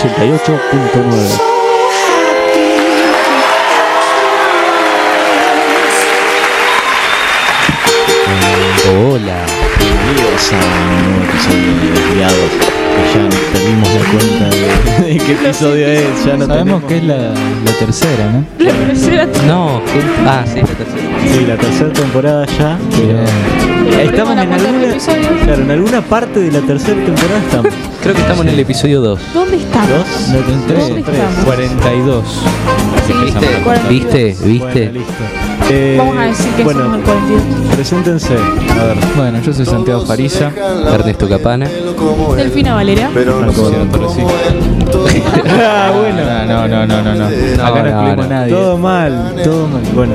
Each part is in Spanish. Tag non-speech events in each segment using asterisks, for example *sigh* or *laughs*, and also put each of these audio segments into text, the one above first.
88.9. Hola, bienvenidos a un nuevo episodio de Desviados. Que ya perdimos la cuenta de, de qué episodio es. Ya no Sabemos tenemos- que es la, la tercera, ¿no? La tercera No, ¿qué? ah, sí, la tercera. Sí, la tercera temporada ya. Bien. Estamos en alguna, claro, en alguna parte de la tercera temporada estamos. Creo que estamos en el episodio 2. ¿Dónde estamos? Tenté ¿Dónde estamos? 42. Sí, ¿Viste? 42. ¿Viste? Bueno, ¿Viste? listo. Eh, Vamos a decir que bueno, somos el 42. preséntense. A ver. Bueno, yo soy Santiago Farisa. Ernesto Capana. Delfina Valera. Pero no Sí, pero sí. *laughs* Ah, bueno. No, no, no, no, no. Acá no, no, excluimos no. a nadie. Todo mal, todo mal. Bueno,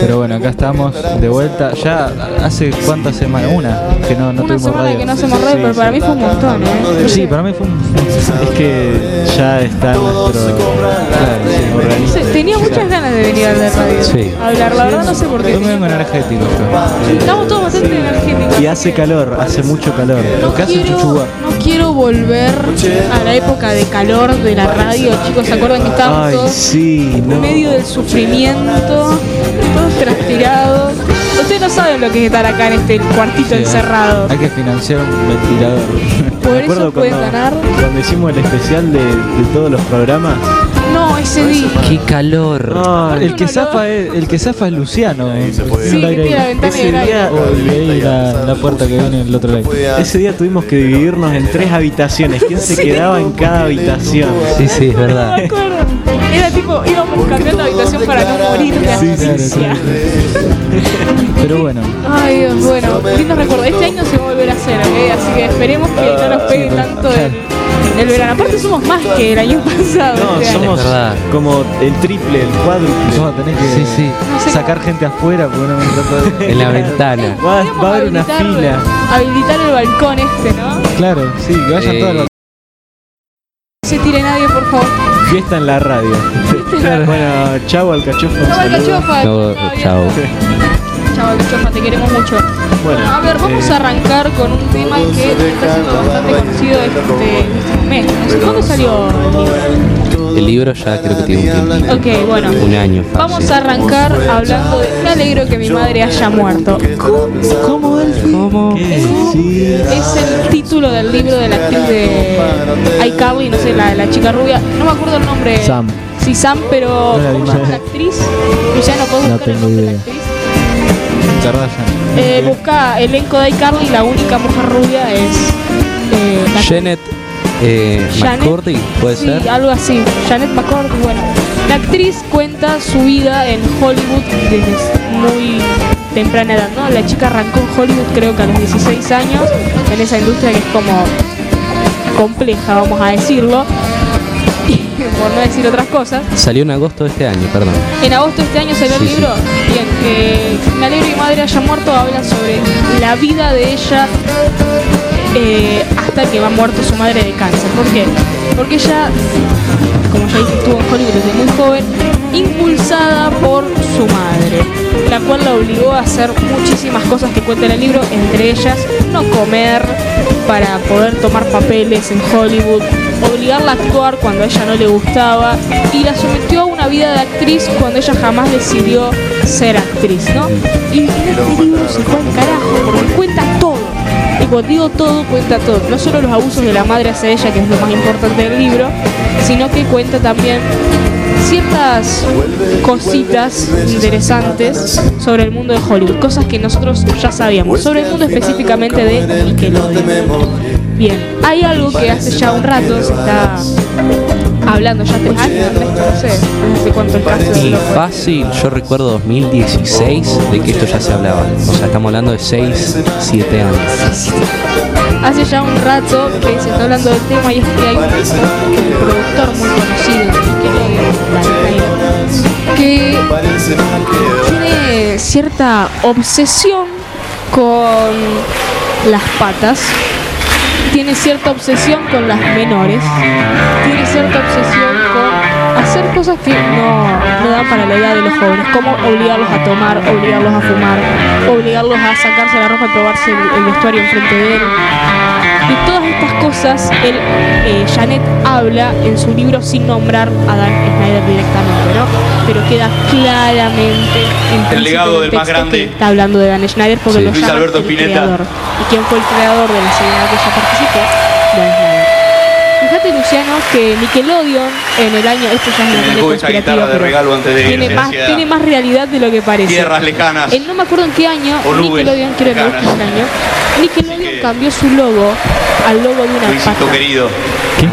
Pero bueno, acá estamos de vuelta. Ya hace cuántas semanas, una, que no, no Una tuvimos semana radio. que no hacemos radio, Sí, pero para sí. mí fue un montón, ¿eh? Sí, para mí fue un... es que ya está nuestro Claro, Tenía muchas ganas de venir a la radio. Sí. A hablar, la verdad no sé por qué. Yo me vengo energético yo. Estamos todos bastante energéticos. Y hace calor, hace mucho calor. No Lo que hace quiero, Chuchuá. no quiero volver a la época de calor de la radio. Chicos, ¿se acuerdan que estábamos Ay, todos sí, en medio del sufrimiento? Todos transpirados. Ustedes no saben lo que es estar acá en este cuartito Sí, encerrado. Hay que financiar un ventilador. Por Me eso pueden cuando, ganar. cuando hicimos el especial de, de todos los programas. No, ese día. ¡Qué calor! Ay, El que zafa es, el que zafa es Luciano. Sí, que tiene la ventana ese aire. día, Y ahí la, la puerta que viene del otro lado. ese día tuvimos que dividirnos en *laughs* tres habitaciones. ¿Quién se quedaba en cada habitación? Sí, sí, es verdad. Me acuerdo. Era tipo, íbamos cambiando de habitación para no morir de Sí, claro, asfixia. Pero bueno, Ay, Dios, bueno, lindo recuerdo. Este año se va a volver a hacer, ¿ok? Así que esperemos que no nos pegue sí, tanto claro. el, el verano. Aparte somos más que el año pasado. No, este somos como el triple, el cuádruple. vamos a tener que Sí, sí. No sé sacar gente afuera porque no me trata de... En la ventana. Va, va a haber una fila. Habilitar el balcón este, ¿no? Claro, sí, que vayan Eh, todas las... Tire nadie, por favor. Fiesta en la radio. Bueno, chau al cachofo. un Chau. No, chao. Chau, Alcachofa, te queremos mucho. Bueno, Bueno, a ver, vamos eh, a arrancar con un tema que está siendo bastante conocido este, este mes. No sé, ¿Cuándo salió el libro? El libro ya creo que tiene un tiempo. Ok, bueno. Un año fácil. Vamos a arrancar hablando de Me alegro que mi madre haya muerto. ¿Cómo? ¿Cómo? Es el título del libro de la actriz de iCarly, no sé, la, la chica rubia. No me acuerdo el nombre. Sam. Sí, Sam, pero ¿cómo se llama la actriz? Luciano, ¿puedo No buscar el tengo nombre de idea. la actriz? Eh, busca elenco de iCarly, la única mujer rubia es eh, la Janet eh, Janet. McCordy, puede sí, ser. algo así. Janet McCord, bueno. La actriz cuenta su vida en Hollywood desde muy temprana edad, ¿no? La chica arrancó en Hollywood creo que a los 16 años, en esa industria que es como compleja, vamos a decirlo, *laughs* y por no decir otras cosas. Salió en agosto de este año, perdón. En agosto de este año salió Sí, el libro. Bien, eh, Me alegro que mi madre haya muerto. Habla sobre la vida de ella eh, que va muerto su madre de cáncer. ¿Por qué? Porque ella, como ya dije, estuvo en Hollywood desde muy joven, impulsada por su madre, la cual la obligó a hacer muchísimas cosas que cuenta en el libro, entre ellas no comer para poder tomar papeles en Hollywood, obligarla a actuar cuando a ella no le gustaba y la sometió a una vida de actriz cuando ella jamás decidió ser actriz, ¿no? Y este libro se fue al carajo porque cuenta digo todo, cuenta todo. No solo los abusos de la madre hacia ella, que es lo más importante del libro, sino que cuenta también ciertas cositas interesantes sobre el mundo de Hollywood, cosas que nosotros ya sabíamos, sobre el mundo específicamente de Nickelodeon. Bien, hay algo que hace ya un rato se está hablando, ya tres años, no sé, cuánto el caso Y fácil, yo recuerdo 2016 de que esto ya se hablaba. O sea, estamos hablando de 6, 7 años. Hace ya un rato que se está hablando del tema y es que hay un, productor muy conocido que tiene cierta obsesión con las patas, tiene cierta obsesión con las menores, tiene cierta obsesión con hacer cosas que no, no dan para la edad de los jóvenes, como obligarlos a tomar, obligarlos a fumar, obligarlos a sacarse la ropa y probarse el, el vestuario enfrente de él. De todas estas cosas, él, eh, Janet habla en su libro sin nombrar a Dan Snyder directamente, ¿no? Pero queda claramente implícito El legado en el del más grande. que está hablando de Dan Schneider porque Sí. lo Luis llama Alberto el creador. ¿Y quién fue el creador de la serie en la que ella participó? Dan Schneider. Fíjate, Luciano, que Nickelodeon en el año, esto ya es una esa guitarra de regalo antes de tiene irse, más, tiene más realidad de lo que parece. Tierras lejanas. En no me acuerdo en qué año, O Nickelodeon, quiero que el lejanas. año, Nickelodeon que- cambió su logo al logo de una Luisito pata. querido.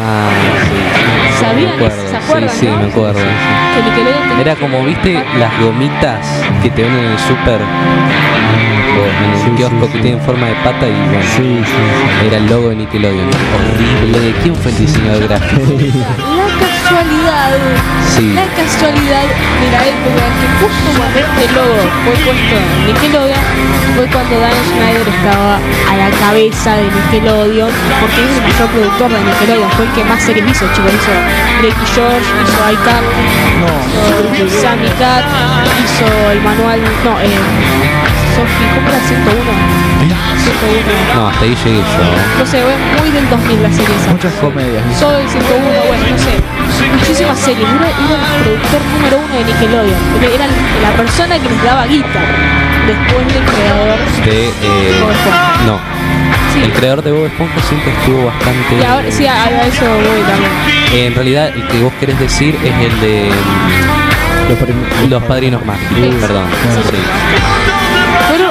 Ah, sí. ¿Sabían Me. ¿Se acuerdan, Sí, sí, no? me acuerdo. Que Nickelodeon Era como, viste, las gomitas que te venden en el súper o en el Sí, kiosco sí, que sí. tienen forma de pata y bueno, Sí, sí, era el logo de Nickelodeon. Horrible. ¿Quién fue el diseñador gráfico? *laughs* La casualidad, Sí. la casualidad de la época que justo cuando este logo fue puesto en Nickelodeon fue cuando Dan Schneider estaba a la cabeza de Nickelodeon porque es el mayor productor de Nickelodeon, fue el que más series hizo, chicos, hizo Drake y George, hizo iCarly, hizo Sammy Cat, hizo el manual, no, eh, Sophie, ¿cómo era 101? 101. No, hasta ahí llegué yo. No sé, muy del 2000 la serie esa. Muchas comedias. Soy 101, bueno, no sé. Muchísimas series. Era, era el productor número uno de Nickelodeon. Era la persona que les daba guita. Después del creador. De, eh, Bob Esponja. no, Sí. el creador de Bob Esponja siempre estuvo bastante... Y ahora, sí, a, a eso voy también. En realidad, el que vos querés decir es el de mm, Los prim- Los Padrinos Mágicos, Sí. perdón. Sí, Pero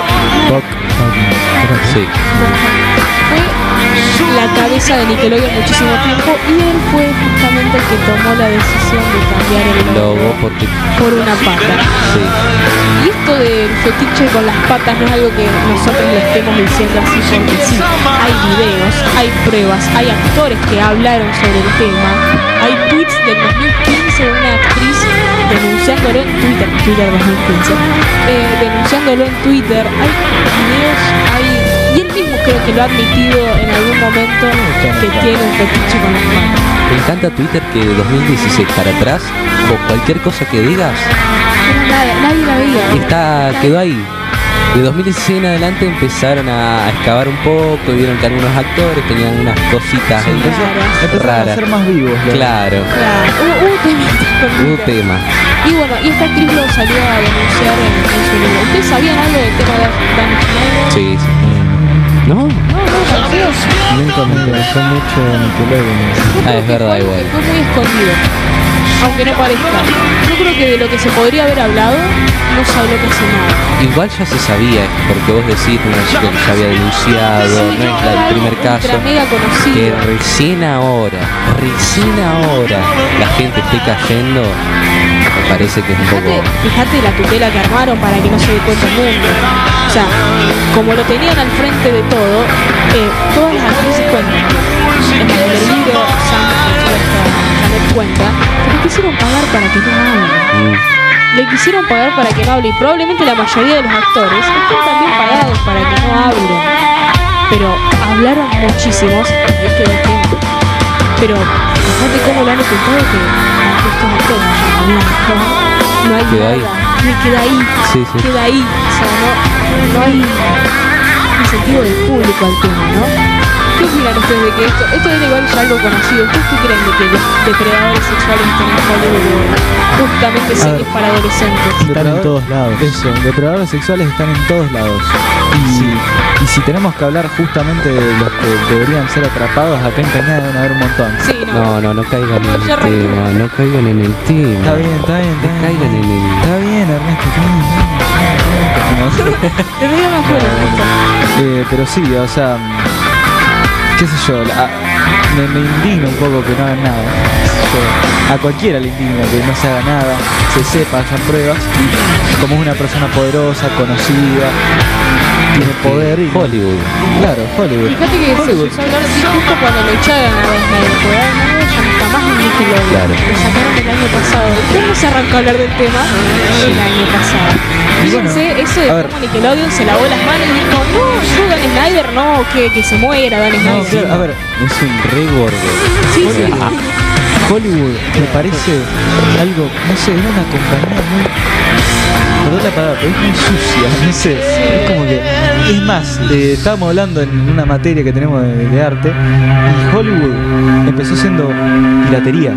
Buck, Buck, sí. La cabeza de Nickelodeon muchísimo tiempo y él fue justamente el que tomó la decisión de cambiar el logo Logo porque... por una pata. Sí. Y esto del fetiche con las patas no es algo que nosotros le estemos diciendo así porque sí. Hay videos, hay pruebas, hay actores que hablaron sobre el tema. Hay tweets del 2015 de una actriz denunciándolo en Twitter, Twitter 2015, eh, denunciándolo en Twitter. Hay videos, hay... Creo que lo ha admitido en algún momento que tiene un fetiche con las patas. Me encanta Twitter que de 2016 para atrás, o cualquier cosa que digas, nadie la veía. está, quedó ahí. De 2016 en adelante empezaron a excavar un poco y vieron que algunos actores tenían unas cositas raras. a ser más vivos. Claro, Claro, hubo, hubo hubo Twitter. tema. Y bueno, y esta actriz lo salió a denunciar en, en su libro. ¿Ustedes sabían algo del tema de Dan Schneider? Sí, sí. ¿No? No, no. Nunca me interesó mucho Nickelodeon. Ah, es verdad, igual. Fue muy escondido. Aunque no parezca. Yo creo que de lo que se podría haber hablado, no se habló casi nada. Igual ya se sabía, porque vos decís una chica que ya había denunciado, Sí, no es la- el primer caso. Que recién ahora, recién ahora, la gente esté cayendo, me parece que es un Fíjate, poco... fíjate la tutela que armaron para que no se dé cuenta el mundo. O sea, como lo tenían al frente de todo, eh, todas las actrices cuentan. En el libro, cuenta, Janet cuenta, que le quisieron pagar para que no hable. Mm, Le quisieron pagar para que no hable y probablemente la mayoría de los actores están también pagados para que no hablen. Pero hablaron muchísimos tema. Pero fíjate cómo lo han ocultado que estos actores no no, hay Queda nada. ahí. Queda ahí, Sí, sí. queda ahí. O sea, no, no hay incentivo del público al tema, ¿no? ¿Qué opinan ustedes de que esto, esto era igual ya algo conocido? ¿Ustedes qué creen de que los depredadores sexuales estén en Hollywood justamente series para adolescentes? Están en todos lados. Eso, depredadores sexuales están en todos lados. Y, y si tenemos que hablar justamente de los que deberían ser atrapados, acá en Cañada deben haber un montón. Sí, no. No, no, no caigan en el tema, no caigan en el tema. Está bien, está bien, está No bien. caigan en el... Está bien, Ernesto, está bien, afuera. Eh, pero sí, o sea, qué sé yo, la- me, me indigna un poco que no hagan nada. Yo- a cualquiera le indigna que no se haga nada, se sepa, hayan pruebas. Como es una persona poderosa, conocida, tiene poder y... Hollywood. Claro, Hollywood. Fíjate que Hollywood. hablar así justo cuando lo echaron a Dan más Nickelodeon. Claro. Lo sacaron el año pasado. ¿Y cómo se arrancó a hablar del tema? El año pasado. Fíjense eso de cómo Nickelodeon se lavó las manos y dijo, no, yo Dan Snyder, no, que, que se muera Dan No, Snyder. claro, a ver, Es un re gordo. Sí, sí. Hollywood me parece algo, no sé, es una compañía muy. Perdón la palabra, pero es muy sucia, *laughs* no sé. Es como que Es más, eh, estábamos hablando en una materia que tenemos de, de arte y Hollywood empezó siendo piratería.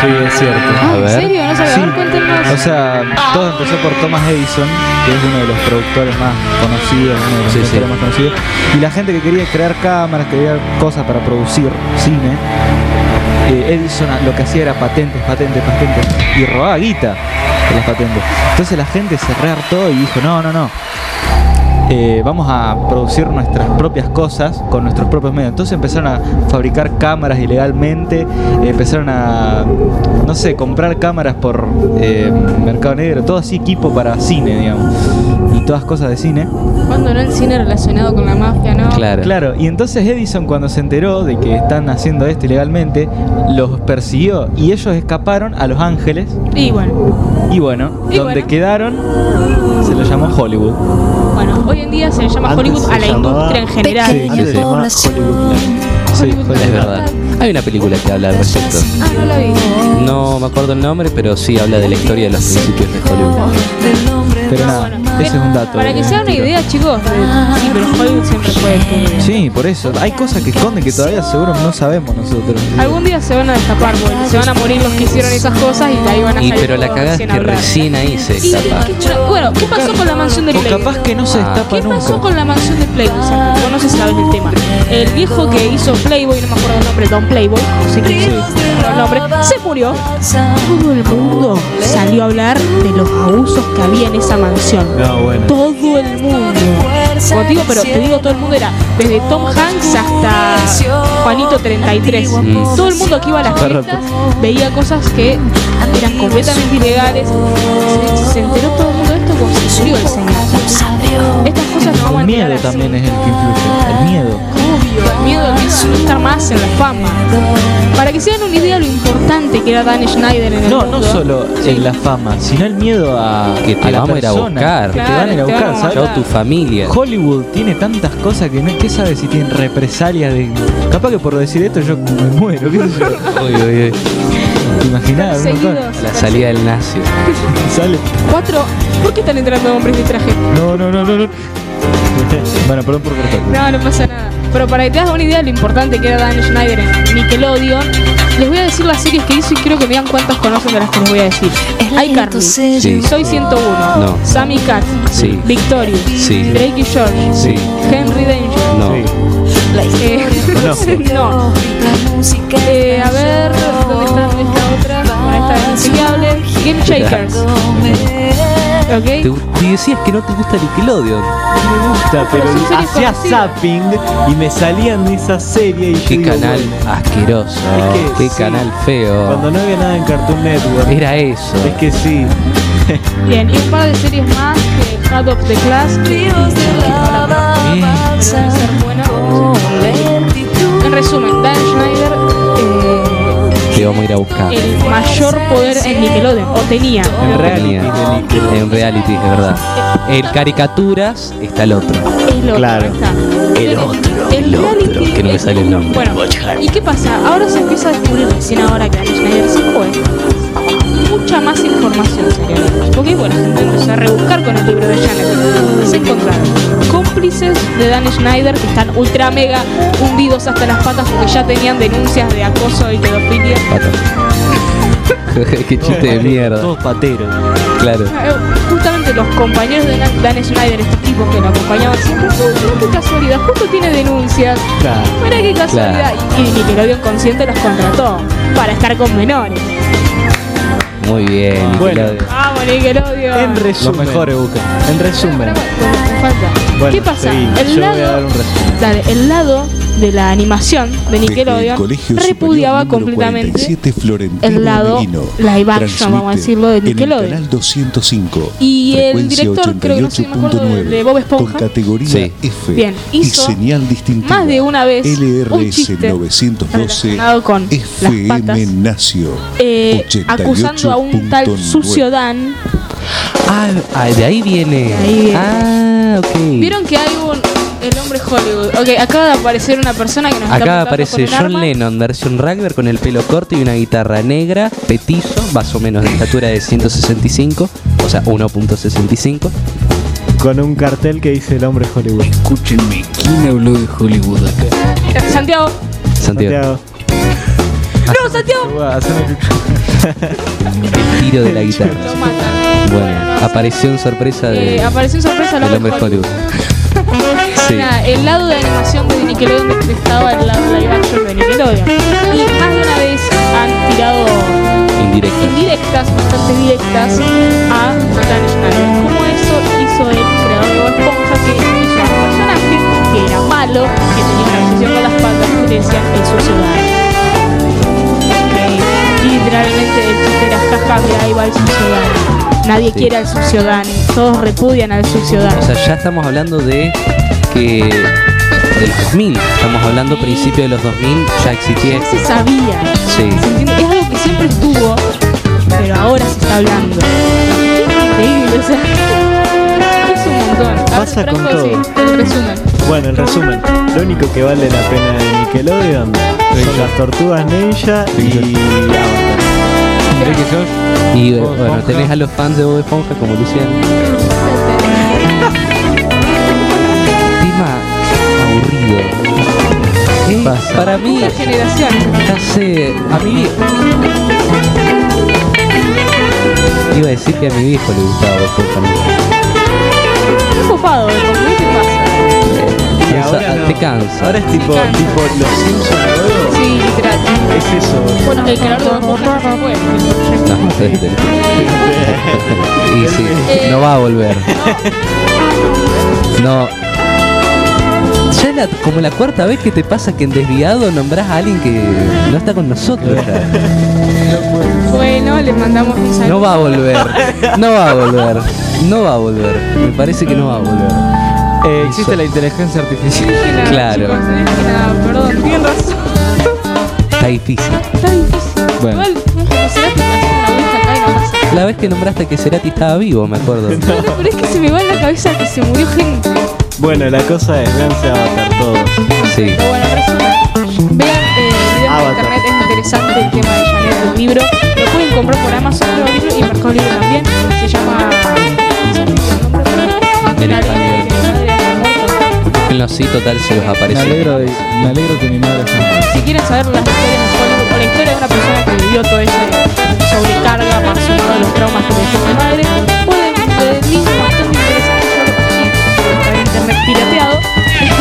Sí, es cierto. Ah, A ¿En ver. serio? No sabía. Cuéntenos. O sea, todo empezó por Thomas Edison, que es uno de los productores más conocidos, uno de los Sí, sí. más conocidos. Y la gente que quería crear cámaras, quería cosas para producir cine. eh, Edison lo que hacía era patentes, patentes, patentes. Y robaba guita de las patentes. Entonces la gente se rehartó y dijo, no, no, no. Eh, vamos a producir nuestras propias cosas con nuestros propios medios. Entonces empezaron a fabricar cámaras ilegalmente, eh, empezaron a, no sé, comprar cámaras por eh, Mercado Negro, todo así equipo para cine, digamos, y todas cosas de cine. Cuando no el cine relacionado con la mafia, ¿no? Claro. Claro, y entonces Edison cuando se enteró de que están haciendo esto ilegalmente, los persiguió y ellos escaparon a Los Ángeles Y bueno, y bueno, Y donde bueno. quedaron se lo llamó Hollywood. bueno, hoy en día se le llama Antes Hollywood a la industria en general. Sí, Antes se llamaba Hollywood. Sí, Hollywood fue- Es verdad. Hay una película que habla al respecto. Ah, no la vi. No me acuerdo el nombre, pero sí habla de la historia de los principios de Hollywood. Pero nada, Bueno, ese es un dato. Para que se hagan una idea, chicos, sí, pero Hollywood siempre fue turbio. Sí, por eso. Hay cosas que esconden que todavía seguro no sabemos nosotros. Algún día se van a destapar, porque se van a morir los que hicieron esas cosas y de ahí van a Y salir pero la cagada es que hablar. recién ahí se Y- destapa. y- bueno, ¿qué pasó con la mansión de O Playboy? capaz que no se Ah. destapa ¿Qué pasó con la mansión de Playboy? Santi? Vos no sé si sabes del tema. El viejo que hizo Playboy, no me acuerdo el nombre, Don Playboy, no sé el nombre, se murió. Todo el mundo salió a hablar de los abusos que había en esa mansión. No, bueno. Todo el mundo. Como digo, pero te digo todo el mundo era desde Tom Hanks hasta Juanito 33. Mm. Todo el mundo que iba a las fiestas veía cosas que eran completamente ilegales. Se, se enteró todo el mundo de esto cuando se murió el señor. Estas cosas no vamos a El miedo también es el que influye. El miedo. El miedo de no estar más en la fama. Para que se den una idea de lo importante que era Dan Schneider en el No, mundo. no solo en la fama, sino el miedo a Que te a la vamos a ir a buscar. Que te van a ir a buscar, a ¿sabes? Tu familia. Hollywood tiene tantas cosas que no, ¿qué sabes si tienen represalias de. Capaz que por decir esto yo me muero, qué sé yo. *laughs* A la salida del nazi. *laughs* Sale. Cuatro. ¿Por qué están entrando hombres de traje? No, no, no, no, no. *laughs* bueno, perdón por cortar. No, no pasa nada. Pero para que te hagas una idea de lo importante que era Dan Schneider en Nickelodeon, les voy a decir las series que hizo y quiero que me digan cuántas conocen de las que les voy a decir. iCarly, Sí. Soy 101, No. Sammy Cat, Sí. Victorious, Sí. Drake y George, Sí. Henry Danger. No. Eh, no. Eh, a ver, ¿dónde está esta otra? Bueno, esta es. Game Shakers. Te, ¿Ok? te decías que no te gusta Nickelodeon. Me gusta, pero hacía zapping y me salían de esa serie y yo Qué digo, canal bueno, asqueroso. Es que Qué sí. canal feo. Cuando no había nada en Cartoon Network. Era eso. Es que sí. *laughs* Bien, y un par de series más que Head of the Class. que- Eh, ser buena. En resumen, Dan Schneider, vamos a ir a buscar. el mayor poder en Nickelodeon, o tenía. En Nickelodeon. En reality, es verdad. En caricaturas está el otro. Es lo Claro. que está. El otro, el otro, que no me sale el nombre. Bueno, ¿y qué pasa? Ahora se empieza a descubrir recién ahora que Schneider se fue. Mucha más información sería Porque bueno, se empezó a rebuscar con el libro de Janet. Se encontraron cómplices de Dan Schneider que están ultra mega hundidos hasta las patas porque ya tenían denuncias de acoso y pedofilia. *laughs* Qué chiste de mierda. Todos pateros. Claro. Eh, Justamente los compañeros de Dan- Schneider, estos tipos que lo acompañaban siempre, "Oh, mira qué casualidad, justo tiene denuncias. Claro. Mira qué casualidad. Y Nickelodeon consciente los contrató para estar con menores. Muy bien. Bueno. Nickelodeon. Vamos, Nickelodeon. En resumen. Los mejores buscan. En resumen. Falta. Bueno, ¿Qué pasa? seguí. El Yo voy a lado, dar un resumen. dale, el lado de la animación de Nickelodeon repudiaba completamente 47 Florentino el lado live action, vamos a decirlo, de en el Nickelodeon. canal 205. Y el director, creo que no sé, me acuerdo, 88.9, de Bob Esponja. Con categoría Sí. F. Bien, y hizo señal distintiva. más de una vez LRS chiste 912 relacionado con las patas. FM Nacio. eh, acusando a un tal 88.9. sucio Dan. Ah, ah, de ahí viene. De ahí viene. Ah, ok. Vieron que hay un. El hombre Hollywood. Ok, acaba de aparecer una persona que nos está Acá apuntando aparece con John arma. Lennon, versión rugby con el pelo corto y una guitarra negra, petizo, más o menos de estatura de 165, o sea, 1.65, con un cartel que dice el hombre Hollywood. Escúchenme, ¿quién habló de Hollywood acá? Eh, Santiago. Santiago, No, Santiago. *laughs* El tiro de la Lo guitarra. matan. Bueno, aparición sorpresa de, Eh, apareció en sorpresa el hombre Hollywood. Sí. Nada, el lado de animación de Nickelodeon detestaba el lado live action de Nickelodeon. Y más de una vez han tirado Indirecta. indirectas, bastante directas, a Schneider. Como eso hizo el creador de Esponja, que hizo a un personaje que era malo, que tenía una obsesión con las patas, que le decían el sucio. Y literalmente el chiste era jaja, mira, ahí va el sucio. Nadie Sí. quiere al sucio Dan, todos repudian al sucio Dan. O sea, ya estamos hablando de que del 2000, estamos hablando principio de los 2000, ya existía ya se sabía. Sí. ¿Se entiende? Es algo que siempre estuvo, pero ahora se está hablando. Increíble, o sea. Es un montón. A ver, Pasa con todo. sí, el resumen. Bueno, en resumen, lo único que vale la pena de Nickelodeon son las tortugas ninja y. Enrique. Y Bob bueno, Esponja. tenés a los fans de Bob Esponja como Luciano. Tema aburrido. Eh, Pasa. Para mí, Una generación. ya sé, a mi viejo. Iba a decir que a mi viejo le gustaba Bob Esponja. Copado, ¿eh? ¿Por ¿qué te pasa? Y Cansa- ahora no. Te cansa. Ahora es tipo, cansa. tipo los Simpsons. Sí, literal. Es eso. Bueno, el creador de fue. No, *laughs* y sí, Eh. no va a volver. No. Ya es la- como la cuarta vez que te pasa que en desviado nombrás a alguien que no está con nosotros. ya. Bueno, le mandamos un saludo. No va a volver. No va a volver. No va a volver. Me parece que no va a volver. Eh, existe la inteligencia artificial. Nada, Claro. chicos, no dije nada, perdón, tienen razón. Está difícil. Está difícil. Bueno. Igual, como será que pasó una vuelta acá y no pasa La vez que nombraste que Cerati estaba vivo, me acuerdo. nada. Pero es que se me va en la cabeza que se murió gente. Bueno, la cosa es, véanse Avatar todos. Sí. Pero bueno, resumen. Vean eh, videos de Avatar. internet, es interesante el tema de Janet del libro. Lo pueden comprar por Amazon Mercado Libre y Mercado Libre también. Se llama. Búsquenlo así, total, se los Me aparece. alegro, de, me alegro que mi madre sea. Si quieren saber las historias de Hollywood o la historia de una persona que vivió todo ese sobrecarga más sumado a los traumas que le dejó su madre, pueden ver el link bastante interesante. Yo lo pero está en internet pirateado.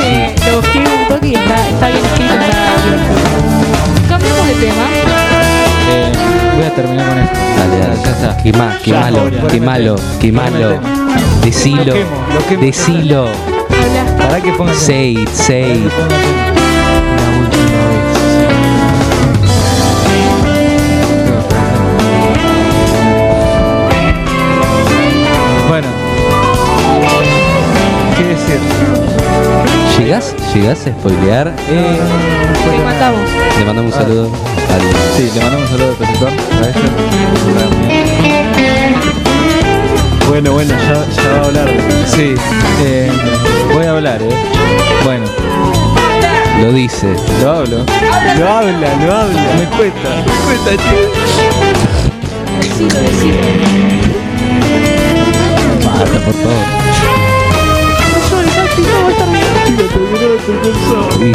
Eh, lo escribí un toque y está, está bien escrito, está. Cambiemos de tema. Eh, voy a terminar con esto. Dale, dale. Ya está. Qué, ma- qué Ya, malo, ahora. qué malo, qué malo. Decilo, Lo quemo, lo quemo. decilo. Para que pongan Say it, say it. La última vez. Bueno. ¿Qué decir? ¿Llegás, llegás a spoilear? Eh, matamos. le mandamos un saludo al Sí, le mandamos un saludo al profesor. A ella. Bueno, bueno, ya, ya va a hablar. Sí, eh, voy a hablar, eh. Bueno, Lo dice. lo hablo. Lo habla, lo habla. Me cuesta, me cuesta, chicos. Decilo, decilo. Basta, por favor. No llores, Santi,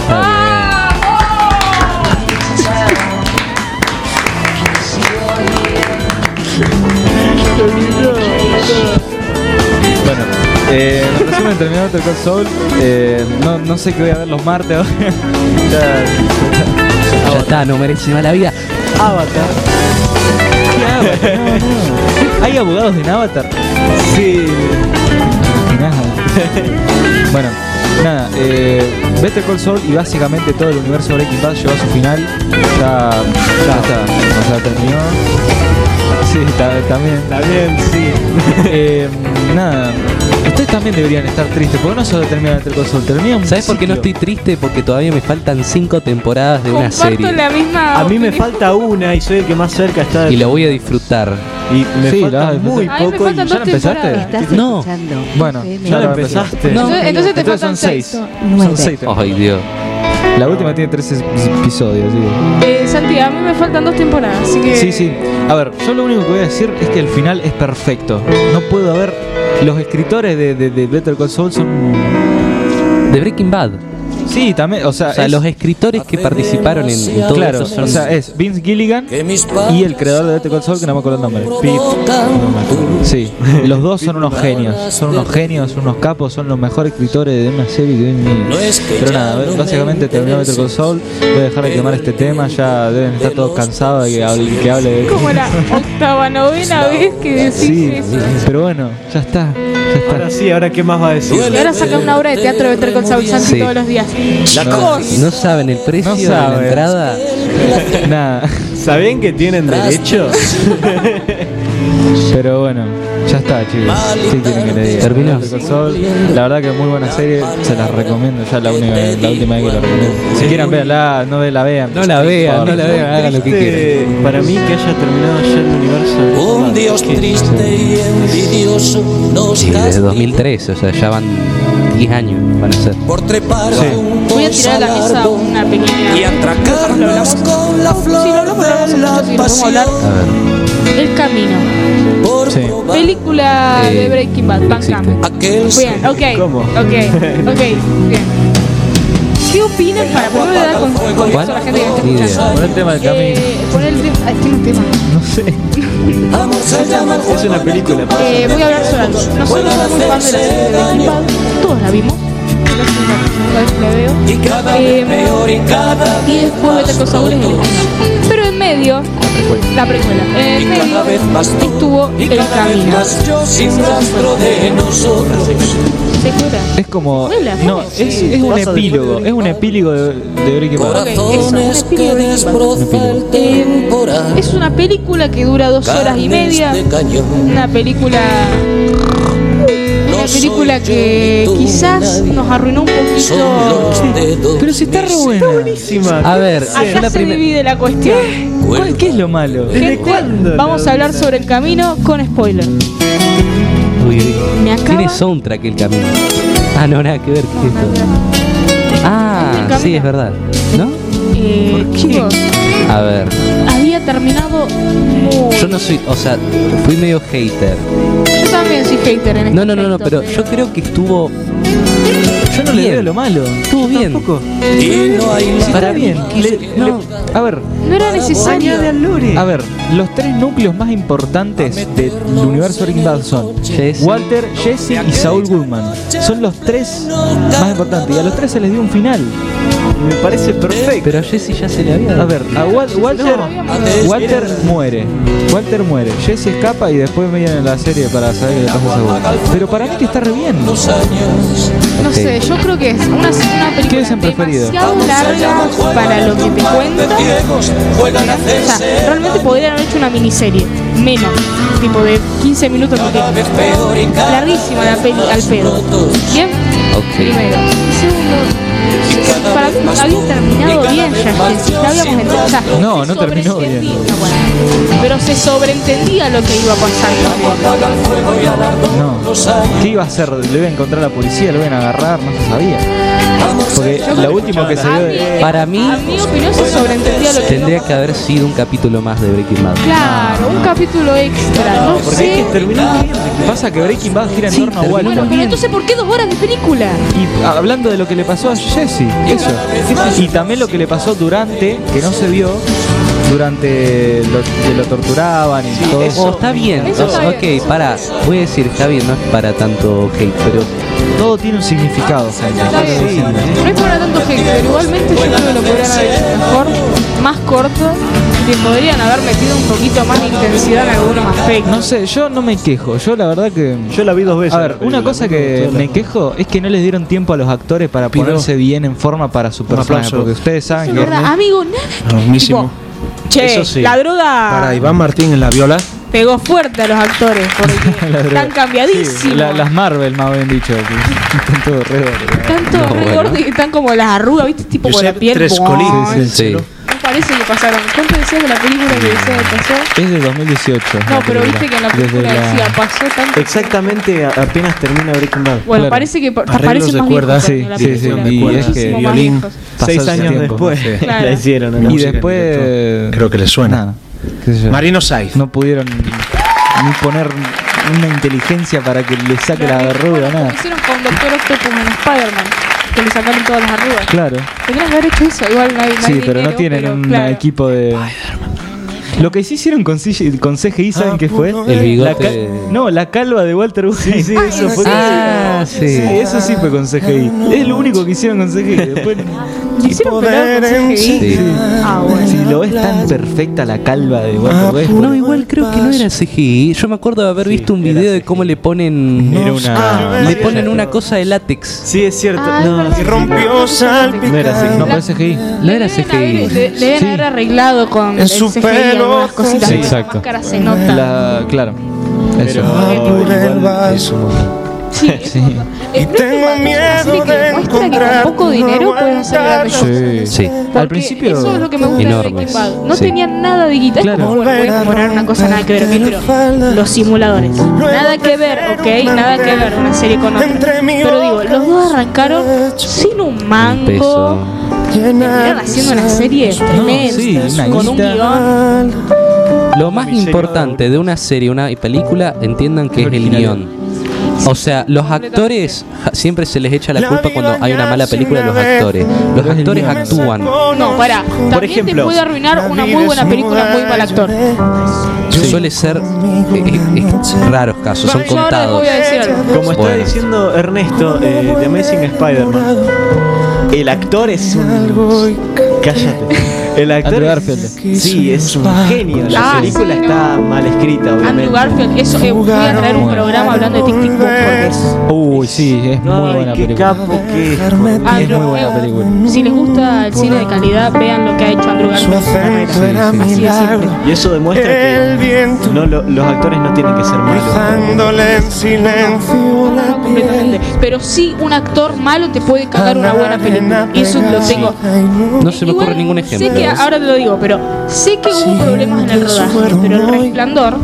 eh, en resumen, terminó Call Saul. Eh, no, no sé qué voy a ver los martes ahora. *laughs* Ya- está, no merece más la vida. Avatar. ¿Hay abogados en Avatar? Sí. Nada. *laughs* bueno, nada, eh, Better Call Saul y básicamente todo el universo Breaking Bad llegó a su final. Ya, ya está, o sea, terminó. Sí, ta- también. Está bien, sí. *laughs* Eh, nada, ustedes también deberían estar tristes, porque no solo termina Call Saul, termina un ¿Sabes por qué no estoy triste? Porque todavía me faltan cinco temporadas de una serie. la misma. A mí me falta una y soy el que más cerca está de Y lo voy a disfrutar. Y me Sí, falta la vas a muy me poco. faltan y- ¿Ya la empezaste? Estás No. escuchando. Bueno, FM ya la 90. empezaste. No. Entonces, entonces te Entonces faltan son seis. Son seis temporadas. Ay, Dios. La última tiene tres episodios, sí. Eh, Santi, a mí me faltan dos temporadas, así que. Sí, sí. A ver, yo lo único que voy a decir es que el final es perfecto. No puedo haber los escritores de, de, de Better son. De Breaking Bad. Sí, también. O sea, O sea, es- los escritores que participaron en, en todo Claro, esto son. o sea, es Vince Gilligan y el creador de Better Call Saul, que no me acuerdo el nombre. Pete. Sí, *laughs* los dos son unos genios. Son unos genios, son unos capos, son los mejores escritores de una serie que ven. Pero nada, básicamente terminó Better Call Saul. Voy a dejar de quemar este tema. Ya deben estar todos cansados de que hable, que hable de. Como la octava, novena vez que decís Sí, eso. pero bueno, ya está. Ya Ahora está. sí, ahora qué más va a decir. Y ahora saca una obra de teatro de Better Call Saul Santi Sí. todos los días. No, no saben el precio No de la entrada. Nada. ¿Sabían que tienen derecho? *laughs* Pero bueno, ya está, chicos. Sí, quieren que le diga. Terminó. La verdad que es muy buena serie, se las recomiendo. Ya la, única, la última vez que la recomiendo. Si quieren verla, no la vean. No la vean, no la vean, hagan lo que quieran. Para mí que haya terminado ya el universo. Un Dios triste y envidioso nos Sí, desde castiga 2003, o sea, ya van 10 años, van a ser. por trepar Voy a tirar a la mesa una pequeña. y atracarnos con la flor de la pasión A ver. El camino. por Sí. Película Eh, de Breaking Bad, aquel Bien, ok. ¿Cómo? Ok, *laughs* ok, bien. ¿Qué opinan para ponerle dar con, con la gente que está escuchando? Pon el tema del camino. Eh, poner el tema. Que no es tema. No sé. Es una película. Eh, voy a hablar sobre algo. Nosotros somos muy fan de la serie de Breaking Bad. Todos la vimos. Segunda vez que la veo. y cada Eh, vez peor y cada Y después Better Call Saul es el final. Pero en medio, la precuela, en y cada vez más tú estuvo y el cada vez camino. más yo sin rastro de nosotros ¿Secuela? Es como. Secuela, No, sí. es, es un epílogo. Es un epílogo de, de Breaking Bad. El Es una película que dura dos horas y media. Una película. Una No película que quizás nos arruinó un poquito. Pero si está re buena. Buenísima. A ver, Acá la se divide la cuestión. ¿Cuál, ¿Qué es lo malo? Gente, cuándo vamos a hablar sobre el camino con spoiler. Uy, uy. Me acaba- Tiene soundtrack el camino. Ah, no, nada que ver, ¿qué es esto? Ah, sí, es verdad. ¿No? Eh, chicos, A ver, había terminado muy. yo no soy, o sea, fui medio hater. Yo también soy hater en este No, no, no, no, pero yo creo que estuvo Yo no le veo lo malo. Estuvo bien. Tampoco. y no hay Sí, Para bien. le- no. a ver, No era necesario. Añade al lore. a ver, los tres núcleos más importantes del universo Breaking Bad son Jesse. Walter, Jesse y Saul Goodman. Son los tres más importantes y a los tres se les dio un final. Me parece perfecto. Pero a Jesse ya se le había A ver, a Wal- Walter, Walter muere. Walter muere. Jesse escapa y después miran la serie para saber qué le pasa a. Pero para mí que está re bien. No sé, yo creo que es una, una película demasiado larga para lo que te cuenta. viejos juegan a O sea, hacerse realmente podrían haber hecho una miniserie. Menos, tipo de 15 minutos Larguísima la peli al pedo. Bien, primero. Segundo, para mí había terminado bien ya, habíamos entendido. o sea, No, no terminó bien. no, bueno, pero se sobreentendía lo que iba a pasar también. No. ¿Qué iba a hacer? ¿Le iba a encontrar a la policía? ¿Lo iban a agarrar? No se sabía. Porque lo último que se vio de... Para mí, A mi opinión se sobreentendía lo que tendría que haber sido un capítulo más de Breaking Bad. Claro, un capítulo extra, no Porque sé. es que terminó bien. Pasa que Breaking Bad gira en Sí, torno a terminó Walter. Bueno, pero entonces ¿por qué dos horas de película? Y hablando de lo que le pasó a Jesse, eso. Y también lo que le pasó durante, que no se vio, durante lo que lo torturaban y todo Oh, eso. está bien. Eso está ok, bien. para. Voy a decir, está bien, no es para tanto hate, pero Todo tiene un significado, gente. Está bien. No es para tanto hate, pero igualmente yo creo que lo podrían haber hecho mejor, más corto, que podrían haber metido un poquito más de intensidad en algunos aspectos. No sé, yo no me quejo. Yo la verdad que... Yo la vi dos veces. A ver, una cosa que me quejo es que no les dieron tiempo a los actores para Pido ponerse bien en forma para su personaje. Porque ustedes saben Es que... verdad, amigo, nada. Tipo, che, Eso sí. la droga Para Iván Martín en la viola. Pegó fuerte a los actores porque *laughs* La están cambiadísimos. Sí, la- las Marvel, más bien dicho. *laughs* Están todos re gordos. Están todos No, re bueno. gordos y están como las arrugas, ¿viste? Tipo con la piel. Trescolí. ¡buah! Sí, sí. No parece que pasaron. ¿Cuánto decías de la película que decía que pasó? Es de 2018. No, la pero viste que en la Desde película la- decía, pasó tanto. Exactamente apenas termina Breaking Bad. Bueno, Claro. parece que parece más cuerda. Sí, en la sí, sí, y es que violín. Seis años tiempo, después *laughs* la hicieron. ¿no? Y después. Creo que le suena. Nada, qué sé yo. Marino Saiz. No pudieron ni poner una inteligencia para que le saque la Claro, arruga, bueno, como nada. hicieron con Doctor Octopus en Spider-Man, que le sacaron todas las arrugas. Claro. Tendrían que haber hecho eso, igual no hay, no hay Sí, pero no dinero, tienen pero un claro. equipo de. Lo que sí hicieron con, CGI, con CGI, ¿saben qué fue? El bigote. La no, la calva de Walter White. Sí, *laughs* eso fue. Ah, sí. eso sí fue con CGI. Es lo único que hicieron con CGI. Después, ¿Le hicieron? Sí. Ah, bueno. si lo ves tan perfecta la calva de Walter White. No, igual creo que no era CGI. Yo me acuerdo de haber visto un video de cómo le ponen. Era una. Le ponen una cosa de látex. Sí, es cierto. Ah, no, sí, rompió salpicado. No era. No, CGI. No era CGI. haber- Le, deben haber arreglado con En su CGI pelo cositas. Sí, la exacto. máscara se nota. La, claro. Eso. Pero Por el igual vaso. es un montón. Sí, Sí. Y tengo miedo de encontrar con poco dinero puedes hacer cosas. Sí. Sí. Al principio. Eso es lo que me gusta Enormes. No Sí. tenían nada de guita. Es Claro. como, bueno, voy a comparar una cosa nada que ver, pero los simuladores. Nada que ver, ok, nada que ver una serie con otra. Pero digo, los dos arrancaron sin un Un mango. peso. Terminaron haciendo una serie tremenda, con un guion. Lo más importante de una serie, una película, entiendan que es el guion. O sea, los actores siempre se les echa la culpa cuando hay una mala película a los actores. Los actores actúan. No, para. También te ejemplo, puede arruinar una muy buena película muy mal actor. Suele ser eh, eh, raros casos, son contados. voy a decir algo. Como está Bueno. diciendo Ernesto eh, de Amazing Spider-Man, el actor es un. Cállate. El actor. Andrew es- Garfield. Sí, es un genio. La Ah, película sí, está mal escrita, obviamente. Andrew Garfield, eso, eh, voy a traer un programa hablando de Tic Tic Boom porque es Uy, sí, es muy Ay, buena qué película. capo que es. Andrew, Es muy buena película. Si les gusta el cine de calidad, vean lo que ha hecho Andrew Garfield milagro. simple. Y eso demuestra que no, lo- los actores no tienen que ser malos. En silencio la. Pero sí, un actor malo te puede cagar una buena película. Y eso lo tengo. No se me ocurre ningún ejemplo. Sé que ahora te lo digo, pero sé que hubo problemas en el rodaje, pero el resplandor.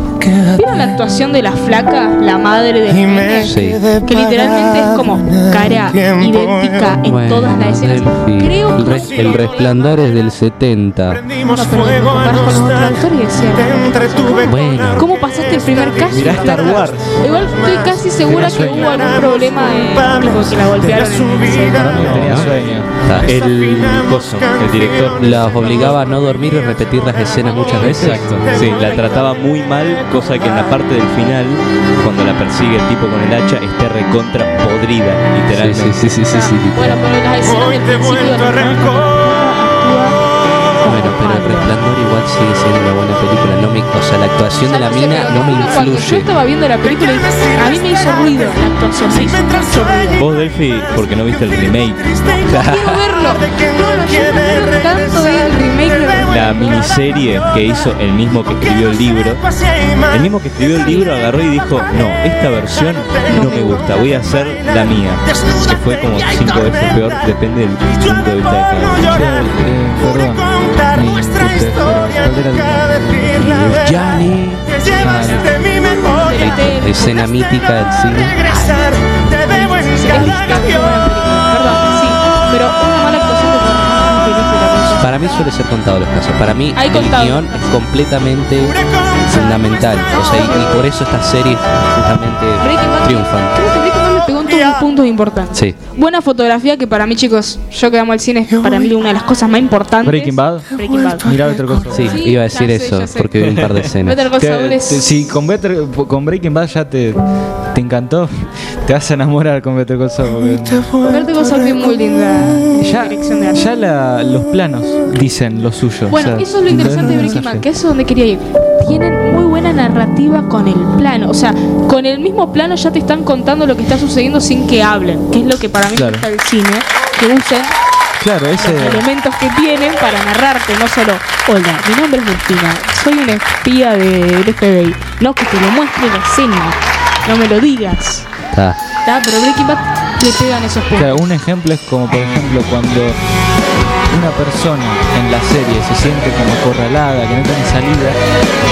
¿Vieron la actuación de la flaca, la madre de nene? Sí. Que literalmente es como cara idéntica en Bueno, todas las escenas. Delphi, Creo el, que el resplandor es del 70. Prendimos No, pero fuego a comparás con los otros nostalgia. actores y decía, Te entretuve Bueno. ¿Cómo pasaste el primer caso? Mirá Star Wars. Igual estoy casi segura que hubo algún problema de tipo que la golpearon tenía sueño. Ah, El coso, el director. Las obligaba a no dormir y repetir las escenas muchas veces. Exacto. Sí, la trataba muy mal, cosa que en la parte del final, cuando la persigue el tipo con el hacha, esté recontra podrida, Sí, literalmente. sí, sí, sí, sí, sí. Bueno, pero las escenas del principio Bueno, pero el resplandor igual sigue siendo una buena película. No me, o sea, la actuación de la mina no me Cuando yo influye. estaba viendo la película, a mí me hizo ruido la actuación, me hizo mucho ruido. Vos, Delphi, porque no viste el remake, Quiero verlo. No, no, yo no quiero tanto ver el remake de la miniserie que hizo el mismo que escribió el libro, el mismo que escribió el libro agarró y dijo, no, esta versión no me gusta, voy a hacer la mía. Que fue como cinco veces peor, depende del punto de vista de cada uno. Eh, perdón. Mi nuestra chiste, pero historia ¿cuál era el- nunca decirla. Gianni. Te llevaste mi memoria. Este- Escena mítica del cine. Perdón, sí, pero Para mí suele ser contado los casos. Para mí Hay el contados. guion es completamente fundamental. O sea, y, y por eso estas series justamente Breaking Bad, triunfan. creo que Breaking Bad me pegó en todos los puntos importantes. Sí. Buena fotografía que para mí, chicos, yo que amo el cine, es para mí una de las cosas más importantes. Breaking Bad. Breaking Bad. Mirá otra cosa. Sí, Sí, iba a ya decir sé, eso sé. porque vi un par de escenas. *laughs* Better Call Saul es... si con, Better- con Breaking Bad ya te, te encantó, te vas a enamorar con Better Call Saul. porque Better Call Saul tiene muy linda Ya, dirección de arte. ya la- los planos dicen lo suyo. Bueno, o sea, eso es lo interesante de Breaking Bad, que eso es donde quería ir. Tienen muy buena narrativa con el plano. O sea, con el mismo plano ya te están contando lo que está sucediendo sin que hablen. Que es lo que para mí Claro. gusta del cine. Que usen Claro, ese. los elementos que tienen para narrarte, no solo, hola, mi nombre es Delfina, soy una espía de, del FBI. No, que te lo muestre la escena. No me lo digas. ¿Está? Pero Breaking Bad le pegan esos puntos. Claro, un ejemplo es como, por ejemplo, cuando una persona en la serie se siente como acorralada, que no tiene salida,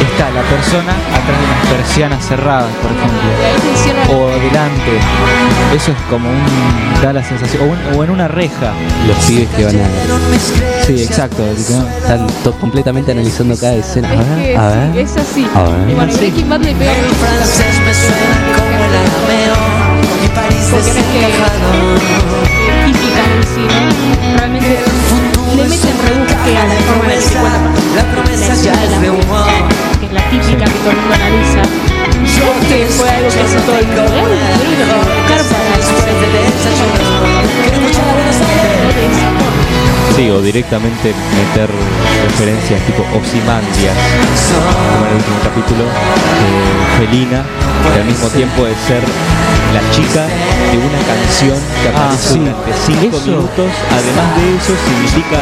está la persona atrás de unas persianas cerradas, por ejemplo. O delante. Eso es como un. da la sensación. O, un- o en una reja. Los pibes que van a. Sí, exacto. no- Están to- completamente analizando cada escena. A Es ver, que a sí, ver. es así. A ver. Y bueno, y Breaking Bad le pega el arameo Mi París desencajado típica del cine. Realmente le meten rebusque a la forma en la La promesa ya de es la de humor que es la típica que todo el mundo analiza. No es que fue algo que hace todo el mundo. Buscar para Después del desayuno Quiero escuchar a Buenos Aires Sí, o directamente meter referencias tipo Ozymandias, como en el último capítulo, eh, Felina, que al mismo tiempo de ser la chica de una canción que Ah, aparece sí. durante cinco Eso. minutos. Además de eso, significa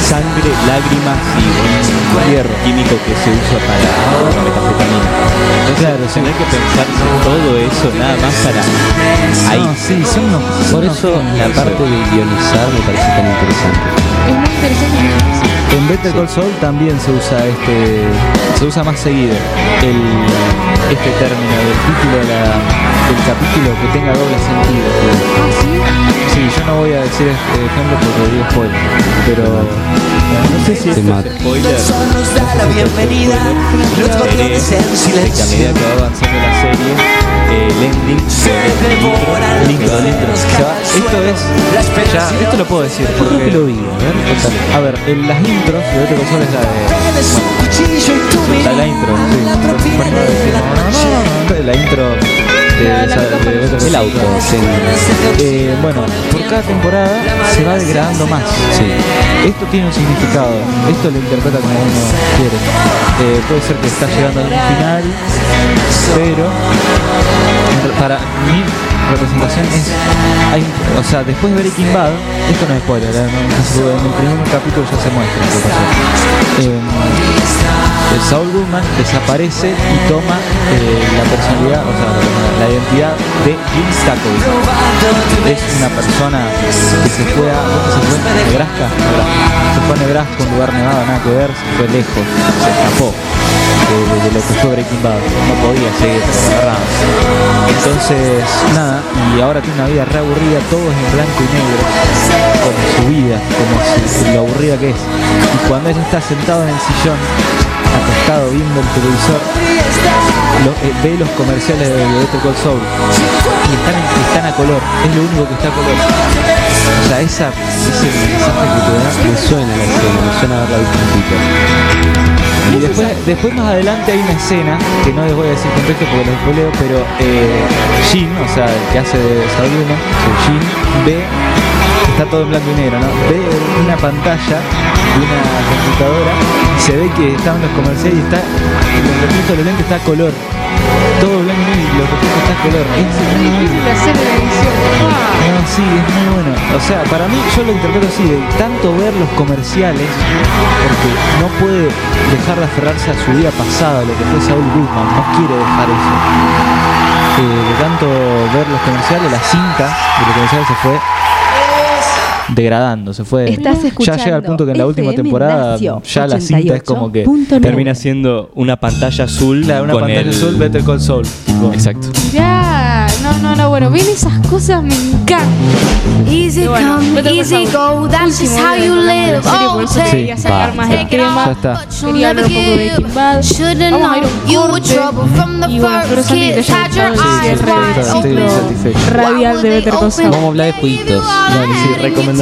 sangre, lágrimas y un hierro químico que se usa para la metanfetamina. Entonces, Claro, sí. tener que pensar todo eso nada más para ahí. No, sí, son unos- son Por eso la parte de guionizar me parece tan interesante. Es muy interesante. En Better Call Saul también se usa este se usa más seguido el este término del título de la- del capítulo que tenga doble sentido. Sí, yo no voy a decir este ejemplo porque digo spoiler, pero no sé si mato. Spoiler. El sol nos da la bienvenida Los gobiernos en es que a medida que va avanzando la serie, eh, el ending Se el lindo, lindo. va- esto es ya, esto lo puedo decir porque que lo vi, a ver, contame. a ver, en las intros de Call Saul es la de la intro, sí. La intro de, de Better Call El auto, sí. Eh, bueno, por cada temporada se va degradando más. Sí. Esto tiene un significado. Esto lo interpreta como uno quiere. Eh, puede ser que está llegando a un final, pero para mi representación es, hay, o sea, después de Breaking Bad, esto no es spoiler, ¿eh? En el primer capítulo ya se muestra que pasó. Eh, el Saul Goodman desaparece y toma eh, la personalidad, o sea, la, identidad de Jim Stakovic. Es una persona que se fue a, ¿dónde se fue? ¿Nebraska? Nebraska. Se fue a Nebraska, un lugar nevado, nada que ver, se fue lejos, se escapó de, lo que fue Breaking Bad. No podía seguir, agarraron. Entonces, nada, y ahora tiene una vida re aburrida, todo es en blanco y negro, como su vida, como su- lo aburrida que es. Y cuando ella está sentado en el sillón, acostado viendo el televisor, eh, ve los comerciales de Better Call Saul y están, están a color, es lo único que está a color. O sea, esa, ese mensaje que te da Me suena la escena, me suena haberla visto en Twitter. Y después, después más adelante hay una escena, que no les voy a decir contexto porque lo spoileo, pero eh, Jin, o sea, el que hace de Saul ve, está todo en blanco y negro, ¿no? Ve una pantalla de una computadora y se ve que estaban los comerciales y está, el reflejo de los lentes está a color. Todo blanco y negro y los reflejos está a color. Es muy Difícil hacer la edición. Ah, no, sí, es muy bueno. O sea, para mí yo lo interpreto así, de tanto ver los comerciales, porque no puede dejar de aferrarse a su vida pasada, lo que fue Saul Goodman, no quiere dejar eso. Eh, de tanto ver los comerciales, la cinta de los comerciales se fue degradando, se fue... Estás ya llega el punto que en la última FM temporada Nacio ya la cinta es como que... 88.9. Termina siendo una pantalla azul Claro, una con pantalla el... azul, Better Call Saul. tipo. Exacto. ya, no, no, no, bueno, ven esas cosas, me encantan. Easy bueno, come, easy go, that's just how you de live. Oh, sacar más tema. Ya está. Quería hablar un poco de Breaking Bad. Vamos a ir un corte. Y bueno, espero first Santi que te cierre radial de Better Call Saul. Vamos a hablar de jueguitos. Dale, sí.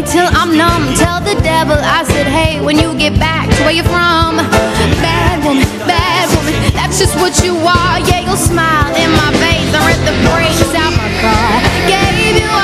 me till I'm numb. Tell the devil I said, hey, when you get back to where you're from. Bad woman, bad woman, that's just what you are. Yeah, you'll smile in my face. I ripped the brakes out my car. Gave you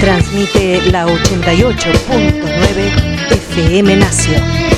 Transmite la 88.9 FM Nacio.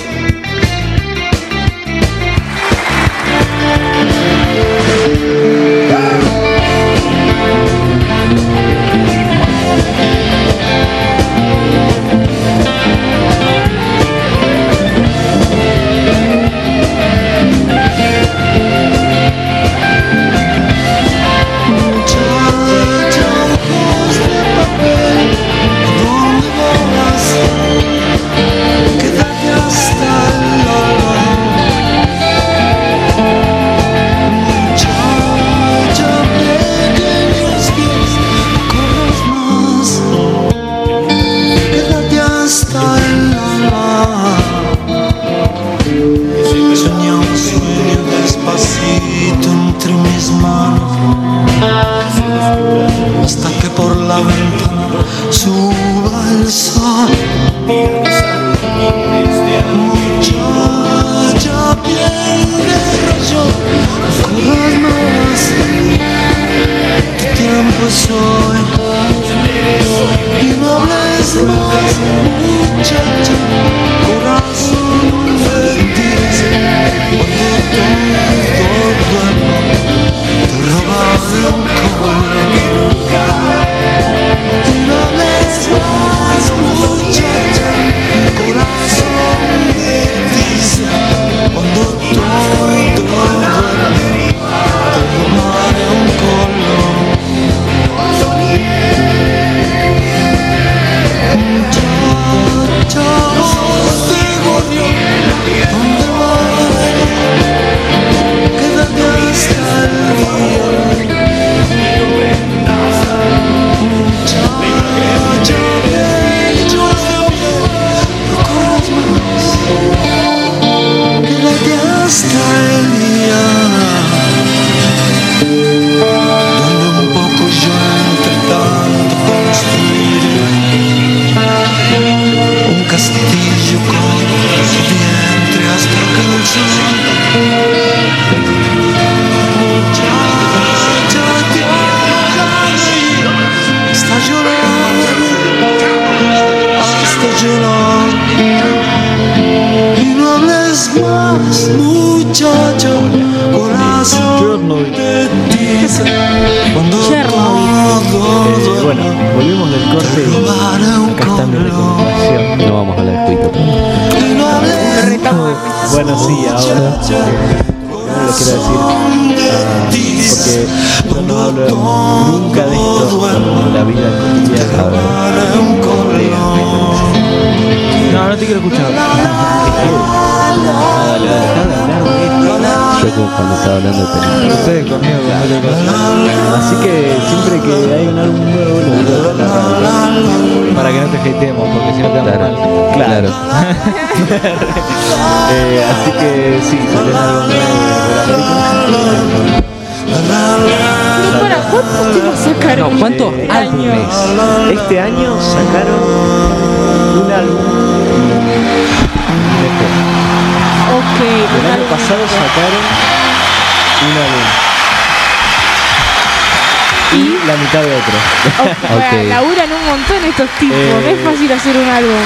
Y la mitad de otro. *laughs* Ok, Ok. laburan un montón estos tipos. Eh, no es fácil hacer un álbum.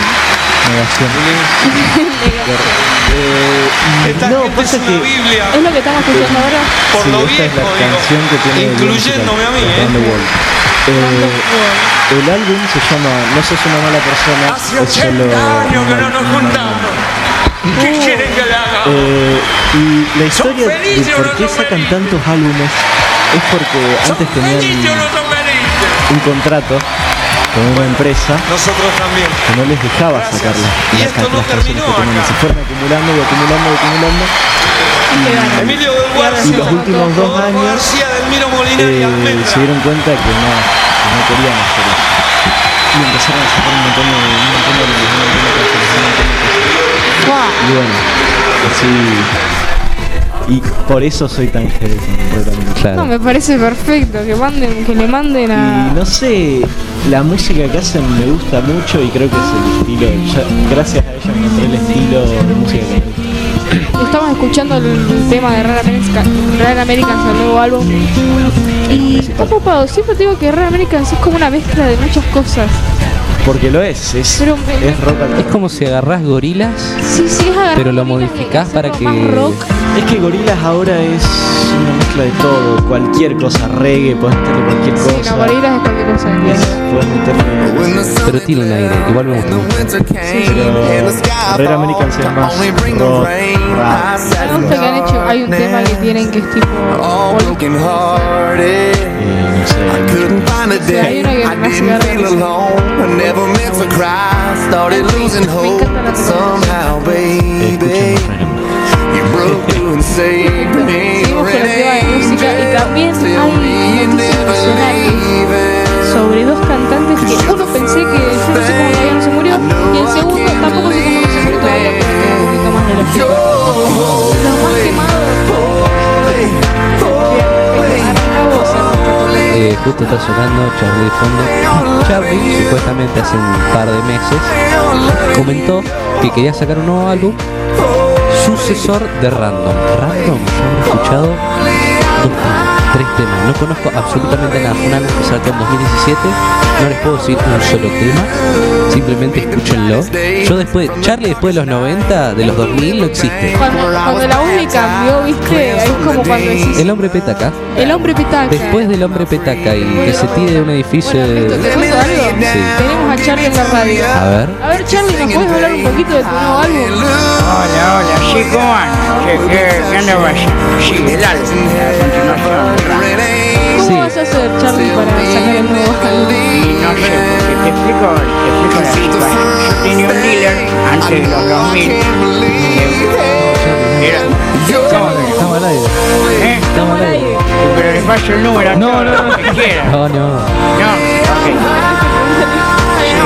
Negación. *laughs* Eh, Esta no, gente pasa es una que Biblia Es lo que estamos escuchando ahora. por sí, lo esta viejo, es la digo. canción que tiene el incluyéndome a mí, ¿eh? El álbum se llama No sos una mala persona, Hace es solo 80 años que no nos juntamos. ¿Qué quieren que le haga? Eh, y la historia de por qué sacan felices? tantos álbumes es porque antes ¿Felices o no tenían un contrato con una empresa Nosotros también. que no les dejaba Gracias. sacar las, Y las esto no las canciones terminó que tenían. acá. Se fueron acumulando y acumulando y acumulando. Emilio del Guardia. Y los últimos dos años García, eh, se dieron cuenta que no, que no querían hacer eso. Y empezaron a sacar un montón de, un montón de, un montón de un montón de cosas. Y bueno, así. Y por eso soy tan Almendra. No, Claro. me parece perfecto que manden, que le manden a. Y no sé, la música que hacen me gusta mucho y creo que es el estilo. ya- gracias a ella encontré el estilo de música que me gusta. Estamos escuchando el tema de Rare Americans, Rare Americans, el nuevo álbum. Y está ocupado. Siempre digo que Rare Americans es como una mezcla de muchas cosas. Porque lo es, es, Pero es rock and Es como si agarrás gorilas, Sí, sí, es agarrar pero lo modificás para que. más rock. Es que Gorilas ahora es una mezcla de todo, cualquier cosa, reggae, puedes meterle cualquier Sí, cosa. no, gorilas es cualquier cosa. Puedes meterle. Pero tiene un aire, igual me gusta. Pero Rare Americans es más rock, rap. Me gusta que han hecho. Hay un tema que tienen que es tipo. eh, no sé. Sí, hay uno que risa. Me encanta la De música y también hay noticias sobre dos cantantes que uno pensé que yo no sé cómo todavía no se murió y el segundo tampoco sé cómo no se murió todavía pero tengo un poquito más de lógica. Lo más quemado Eh, justo está sonando Charlie de fondo. Charlie, supuestamente hace un par de meses, comentó que quería sacar un nuevo álbum sucesor de Random. Random, yo he escuchado tres temas. No conozco absolutamente nada. Fue un álbum que sacó en 2017. No les puedo decir un solo tema. Simplemente escúchenlo. Yo después, Charlie después de los 90, de los 2000, no existe. Cuando, cuando la uni cambió, viste, ahí es como cuando decís El hombre petaca. el hombre pitaca. Después del hombre petaca y que se tire de un edificio Bueno, de... Beto, ¿te cuento algo? Sí. Tenemos a Charlie en la radio. A ver. A ver, Charlie, ¿nos puedes hablar un poquito de tu nuevo álbum? Hola, hola, sí, ¿cómo andan? ¿Qué, qué, qué andaba haciendo? Sí, el álbum, la continuación. ¿Cómo vas a hacer, Charlie, para sacar el nuevo álbum? No sé, porque te explico, te explico la situación. Yo tenía un dealer antes de los 2000. que Era. Estamos al aire. ¿Eh? Estamos al aire. Pero le paso el número No, no, no. que quieran. No, no. No, ok.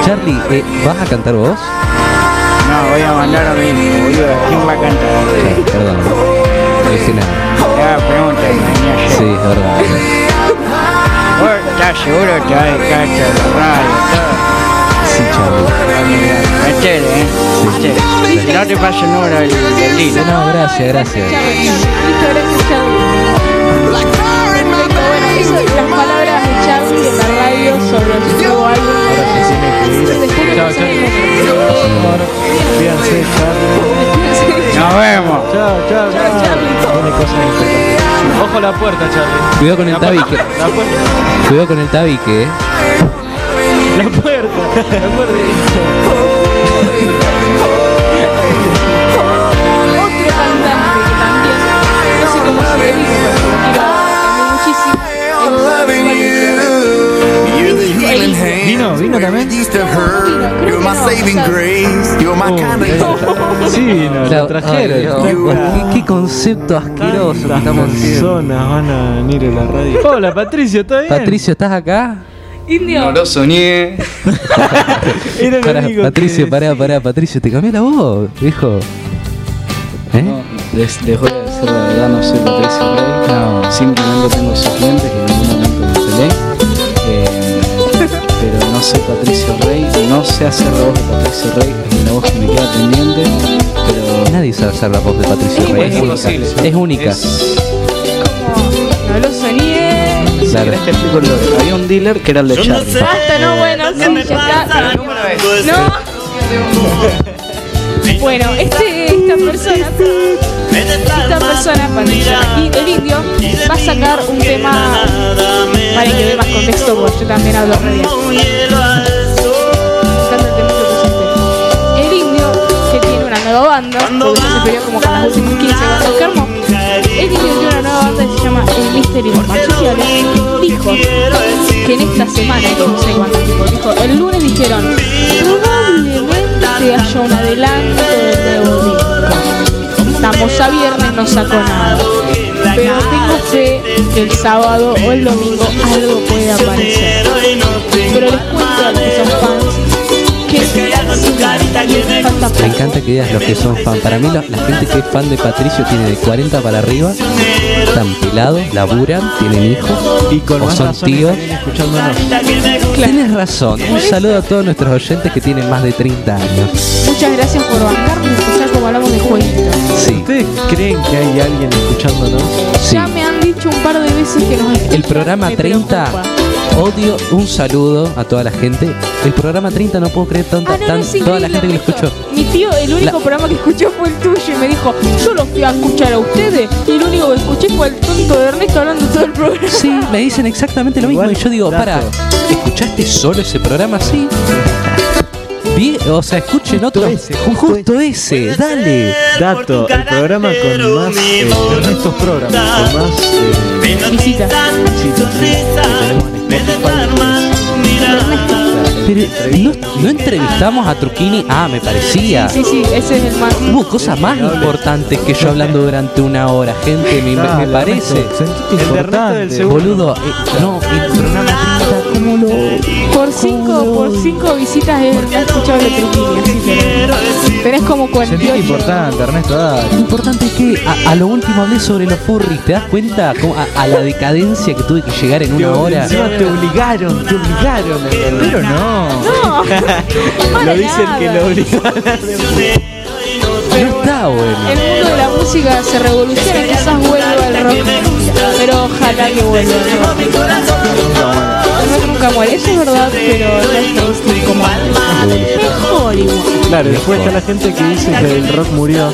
Charlie, eh, ¿vas a cantar vos? No, voy a mandar a mi boludo. ¿Quién va a cantar? Sí, perdón. Ya, venía ayer. Sí, es verdad. ¿Vos estás seguro que esto de radio y todo? Sí, Charlie. Metele, eh. Metele. No te paso el número del, del. No, gracias, gracias. Gracias, Charlie. Las palabras de Charlie en la radio sobre su nuevo álbum. Chao. Fíjense, Charlie. Nos vemos. Chao, chao, chao. Charlie. Ojo la puerta, Charlie. Cuidado con el tabique. La puerta. Cuidado con el tabique, eh. La puerta, la puerta. ¿Vino? ¿Vino también? You're my saving grace. You're my kind of Sí, vino, Claro, lo trajeron. ¿qué, qué concepto asqueroso que estamos haciendo. personas van a venir a la radio. Hola, Patricio, ¿está bien? Patricio, ¿estás acá? Indio. No lo soñé. *laughs* Era lo Pará, único Patricio, que pará, pará, Patricio, te cambié la voz, viejo. ¿Eh? No, les, les voy a decir la verdad, no soy Patricio Rey. Simplemente tengo suplentes que no soy Patricio Rey. No sé hacer la voz de Patricio Rey. Es una voz que me queda pendiente. Pero Nadie sabe hacer la voz de Patricio Rey. es Es única. imposible. Es única. No lo soñé. Claro. querés te explico lo Había un dealer que era el de Charlie. Basta, no, bueno, sí, ya está. No. Bueno, este, esta persona, esta persona, Patricia, y el indio, va a sacar un tema para que dé más contexto, porque yo también hablo re bien. Cántate mucho presente. El indio, que tiene una nueva banda, porque se peleó como con las últimas 15 bandas que armó. El indio tiene una nueva banda que se llama El of Marsupiales. Dijo que en esta semana, no sé cuánto tiempo, dijo, el lunes dijeron, probablemente haya un adelanto del nuevo disco. Estamos a viernes, no sacó nada. Pero tengo fe que el sábado o el domingo algo puede aparecer. Pero les cuento a los que son fans Me encanta que digas los que son fan. Para mí, la gente que es fan de Patricio tiene de 40 para arriba, están pelados, laburan, tienen hijos Y con o más son tíos. Tienes razón. Un saludo a todos nuestros oyentes que tienen más de 30 años. Muchas gracias por bancarnos y escuchar como hablamos de jueguitos. Sí, ¿Ustedes creen que hay alguien escuchándonos? sí. Ya me han dicho un par de veces que nos escuchan. El programa Me 30, preocupa. Odio, un saludo a toda la gente. El programa 30 no puedo creer tanta, Ah, no, tan- toda la gente que lo escuchó. Mi tío, el único La- programa que escuchó fue el tuyo y me dijo, yo los fui a escuchar a ustedes y el único que escuché fue el tonto de Ernesto hablando todo el programa. Sí, me dicen exactamente lo mismo. Y yo digo, para, ¿escuchaste solo ese programa? Sí. O sea, escuchen otro. ese, justo, ese, dale. Dato, el programa con más eh, Ernestos programas, con más eh, Visita. visitas sí, que tenemos en Spotify. Pero no, no entrevistamos a Truquini. Ah, me parecía. Sí, sí, ese es el más. Hubo cosas más importantes que yo hablando durante una hora, gente, me, parece. El. Boludo, eh, no, el programa 30, ¿cómo lo...? Por cinco, por cinco visitas más escuchado de Trujillo, así que tenés como Sentite 48. importante, Ernesto, dale. Lo importante es que a, a lo último hablé sobre los furries, ¿te das cuenta? A, a la decadencia que tuve que llegar en una hora. Te obligaron, te obligaron. Pero no. No, Lo dicen nada. que lo obligaron. No está bueno. El mundo de la música se revoluciona, quizás vuelva el rock, pero ojalá que vuelva el rock. El rock nunca muere, eso es verdad, pero no es como. Mejor igual. Claro, después está la gente que dice que el rock murió.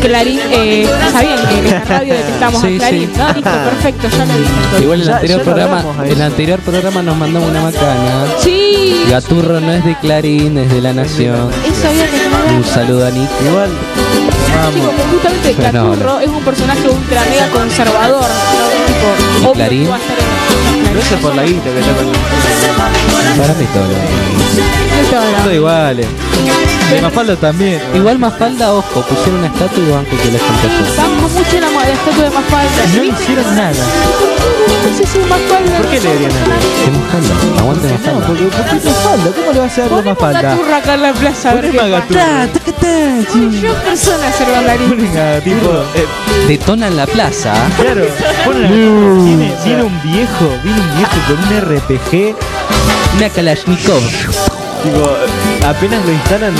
Clarín, eh, sabían que en la radio detestamos Sí, a *laughs* Clarín, sí. ¿no? Listo, perfecto, ya lo dije. Igual en el anterior programa, en el anterior programa nos mandamos una macana. Sí, Gaturro no es de Clarín, es de La Nación. eso había que Un aclarar. saludo a Nick. Igual, porque justamente Pero no, Caturro es un personaje ultra mega conservador, ¿no? Tipo, ¿Y obvio Clarín? Es por la guita que está con Para mí todo. Todo igual. eh. De Mafalda también. Igual Mafalda, ojo, pusieron una estatua y banco que la gente. Banco mucho la, la estatua de Mafalda. No hicieron nada. No es. ¿Por qué le dirían nada? ¿Qué Mafalda? Aguante No, Mafalda. porque ¿por qué Mafalda? ¿Cómo le vas a dar de Ponemos Mafalda? Gaturra acá en la plaza. Gaturra. Yo persona ser bailarín. Ponen a tipo. eh, Detona en la plaza. Claro, Viene, viene un viejo, viene un viejo con un RPG. Una Kalashnikov. Tipo, apenas lo instalan,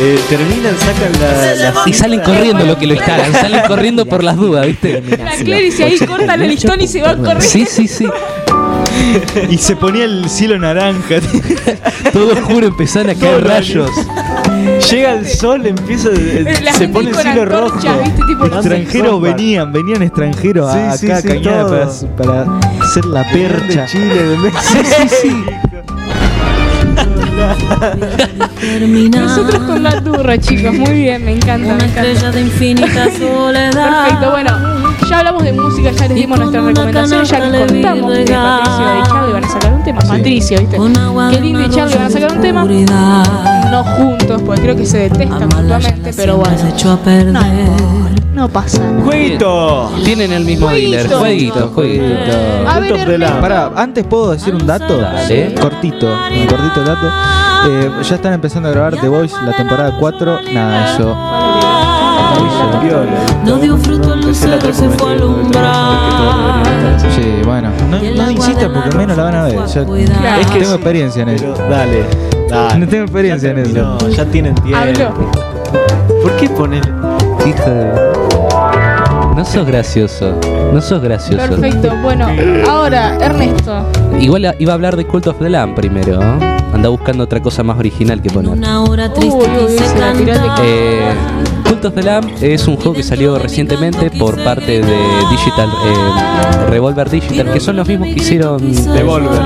eh, terminan, sacan la, la Y salen corriendo lo que lo instalan. Salen corriendo por las dudas, ¿viste? La Clarice ahí corta el listón y se va corriendo. Sí, sí, sí. Y se ponía el cielo naranja. *laughs* Todo juro empezaron a caer rayos. Llega el sol, empieza, eh, La se pone el cielo rojo. ¿viste? Tipo, extranjeros venían, venían extranjeros Sí, a- sí, acá a sí, Cañada para, para hacer la percha. De Chile, de México. Sí, sí, sí. *laughs* Nosotros con la turra, chicos. Muy bien, me encanta. me encanta. de infinita *laughs* soledad. Perfecto, bueno, ya hablamos de música, ya les dimos nuestras recomendaciones, ya les contamos que Patricio y Charlie van a sacar un tema. Patricio, ¿viste? Que Lindy y Charlie van a sacar un tema. No juntos, porque creo que se detestan mutuamente, pero bueno. No, no pasa nada. ¡Jueguito! Tienen el mismo dealer. Jueguito, jueguito. A ver, Ernesto. Pará, antes puedo decir un dato. Dale. Cortito, un cortito dato. Eh, ya están empezando a grabar The Voice la temporada 4. Nada, eso. No dio fruto el lucero, se fue alumbrar. Sí, bueno. No, no insistas porque menos la van a ver. Yo Es que tengo sí, experiencia en pero eso. Dale, dale. No tengo experiencia en eso. No, ya tienen tiempo. ¿Por qué poner? Hijo de- No sos gracioso. No sos gracioso. Perfecto, bueno, ahora, Ernesto. Igual iba a hablar de Cult of the Lamb primero. Anda buscando otra cosa más original que poner. Una hora Uy, triste uy, se de cantar. Eh, Cult of the Lamb es un juego que salió recientemente por parte de Digital eh, Revolver Digital, que son los mismos que hicieron Devolver,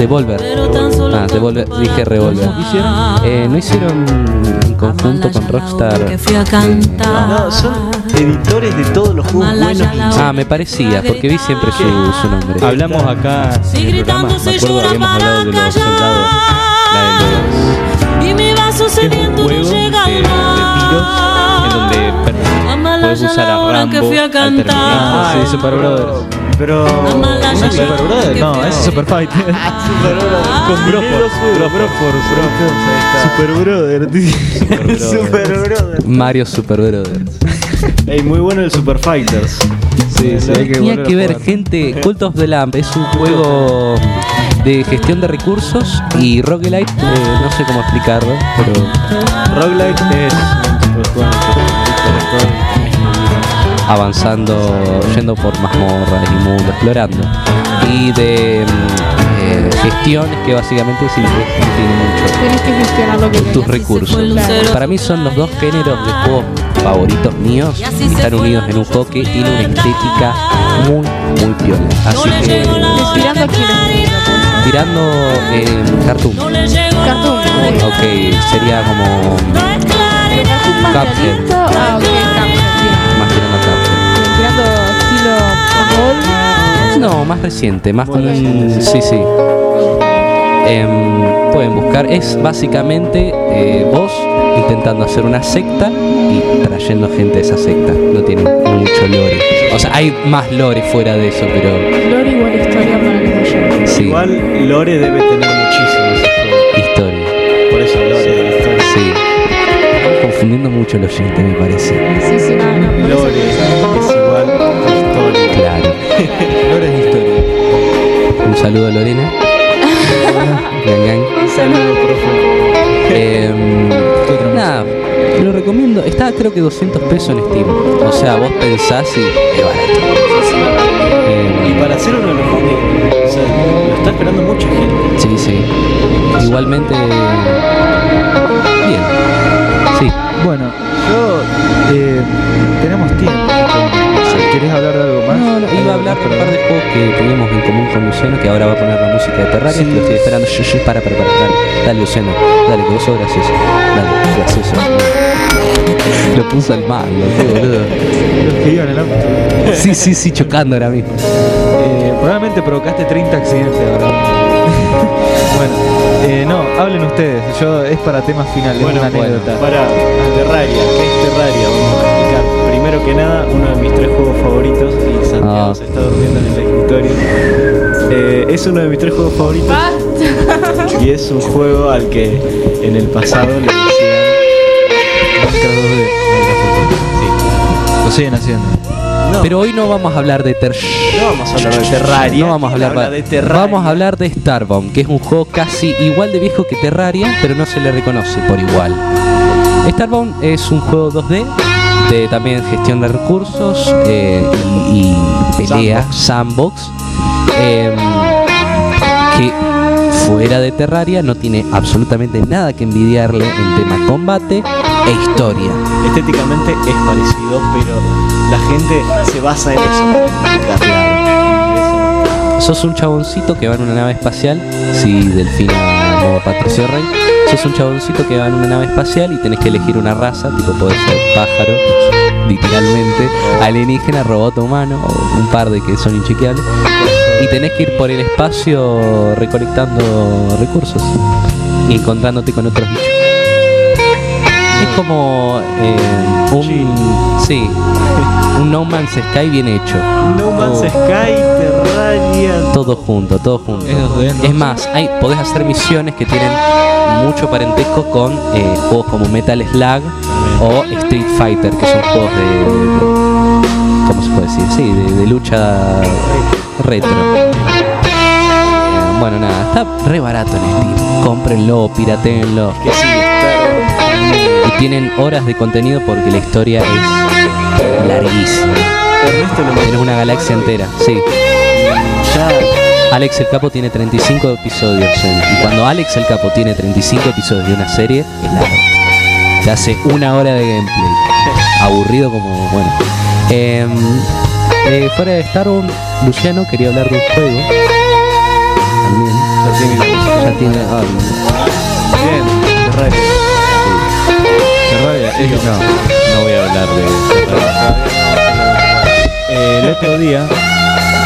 Devolver. Ah, Devolver, dije Revolver. Eh, no hicieron en conjunto con Rockstar. Que fui a cantar. No, son editores de todos los juegos buenos que. Ah, me parecía, porque vi siempre su, su nombre. Hablamos acá en el programa, me acuerdo habíamos hablado de los soldados, la de los, que es un juego de, de tiros en donde puedes usar a Rambo, que al cantar. Ah, Terminator. sí, Super Brothers. Pero. ¿No es Super que No, fui a ese es Super Fighter. *laughs* Con Broforce, Super Brother. Super Brother. Mario Super Brothers. Ey, muy bueno el Super Fighters. Sí, sí, hay que Tenía que ver, gente, Cult of the Lamb es un juego de gestión de recursos y roguelite, eh, no sé cómo explicarlo, pero Roguelite es avanzando, yendo por mazmorras y mundo, explorando. Y de mm, eh, gestiones que básicamente sí que tiene mucho Tenés que gestionar lo que tus recursos. Para mí son los dos géneros de juegos favoritos míos y están unidos en un juego que tiene una estética muy, muy piola. Así que Tirando tirando eh, cartoon. Cartoon. Ok, sería como Cuphead. Ah, ok, Cuphead, más tirando Cuphead. Tirando estilo. No, más reciente, más como un... Sí, sí. Em, pueden buscar, es básicamente eh, vos intentando hacer una secta y trayendo gente de esa secta. No tiene mucho lore. O sea, hay más lore fuera de eso, pero Lore igual historia para los oyentes. sí, Igual Lore debe tener juego. historia. Por eso Lore de la historia. Sí. Estamos confundiendo mucho el oyente, me parece. Sí, sí, no, no. Lore Lore es historia. Un saludo a Lorena. Gang, gang. Un saludo. Em, nada, lo recomiendo. Está creo que 200 pesos en Steam. O sea, vos pensás y es barato. Y Em, para hacer uno de los juegos o sea, lo está esperando mucha gente. sí, sí. Igualmente. Bien. Sí. Bueno, yo. Eh, tenemos tiempo. ¿Querés hablar de algo más? No, no, iba a hablar de un par de juegos que tenemos en común con Luciano, que ahora va a poner la música de Terraria, Sí. que lo estoy esperando. Shh, para, para, para, dale, dale, Luciano, dale, que vos sos gracioso. Dale, gracioso. *laughs* Lo puso al qué *laughs* boludo. Los que iban en el auto. Sí, sí, sí, chocando ahora mismo. Eh, probablemente provocaste 30 accidentes ahora. *laughs* bueno, eh, no, hablen ustedes. Yo es para temas finales, Bueno, una bueno, anécdota. para Terraria, ¿qué es Terraria? Vamos a explicar. Primero que nada, uno de mis tres juegos favoritos, y Santiago Ah. se está durmiendo en el escritorio. Eh, es uno de mis tres juegos favoritos Basta. y es un juego al que en el pasado le decían. Lo siguen haciendo. No, Pero hoy no vamos a hablar de Ter... no vamos a hablar de Terraria. No vamos a ¿Quién hablar habla de Terraria. Vamos a hablar de Starbound, que es un juego casi igual de viejo que Terraria, pero no se le reconoce por igual. Starbound es un juego 2D de también gestión de recursos eh, y, y pelea, sandbox, em, que fuera de Terraria no tiene absolutamente nada que envidiarle en tema combate e historia. Estéticamente es parecido, pero la gente se basa en eso. Sos un chaboncito que va en una nave espacial. Si Delfina no Patricio Rey. Sos un chaboncito que va en una nave espacial y tenés que elegir una raza, tipo puede ser pájaro, literalmente, alienígena, robot humano, o un par de que son inchequeables. Y tenés que ir por el espacio recolectando recursos y encontrándote con otros bichos. Es como eh, un. Sí, un No Man's Sky bien hecho. No Man's Todo- Sky, Terraria. todo junto, todo junto. Es más, hay, podés hacer misiones que tienen mucho parentesco con eh, juegos como Metal Slug o Street Fighter, que son juegos de. ¿Cómo se puede decir? Sí, de, de lucha retro. Bueno, nada, está re barato en Steam. Cómprenlo, piratéenlo. Que sí, está. Tienen horas de contenido porque la historia es larguísima. Ernesto lo una galaxia entera, sí. Ya. Alex el Capo tiene 35 episodios. y cuando Alex el Capo tiene 35 episodios de una serie, es largo. Te hace una hora de gameplay. *laughs* Aburrido como, bueno. Em, eh, fuera de Star Wars, Luciano quería hablar de un juego. También. Ya tiene. Ya tiene. ah, Bien, Terraria. No, no voy a hablar de Terraria. Eh, el otro día,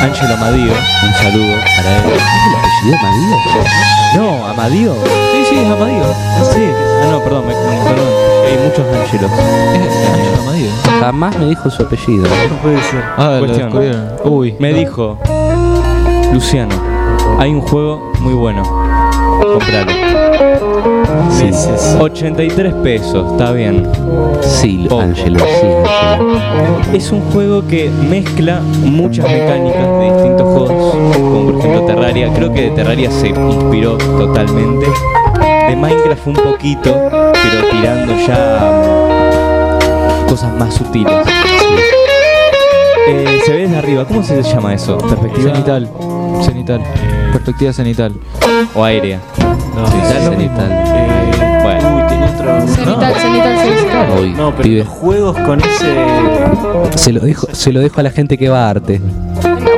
Ángelo Amadío, un saludo para él. ¿El apellido Amadío? No, Amadío. Sí, sí, es Amadío. Sí. Ah, no, perdón, me, perdón. Hay muchos Ángelos. Ángel Amadío. Jamás me dijo su apellido. No puede ser. Ah, Cuestión. Uy. Me dijo, Luciano, hay un juego muy bueno. Compralo. Sí, sí, sí. 83 pesos, está bien. Sí, Poco. Ángelo, sí, Ángelo. Es un juego que mezcla muchas mecánicas de distintos juegos, como por ejemplo Terraria. Creo que de Terraria se inspiró totalmente. De Minecraft un poquito, pero tirando ya cosas más sutiles. Eh, se ve desde arriba, ¿cómo se llama eso? ¿Perspectiva Cenital. Cenital. Perspectiva cenital. o aérea? No, Sí, cenital. Eh, Bueno. Uy, tenía otro. Cenital, cenital, cenital. Hoy, No, pero pibe. los juegos con ese. Se lo, dejo, se lo dejo a la gente que va a arte.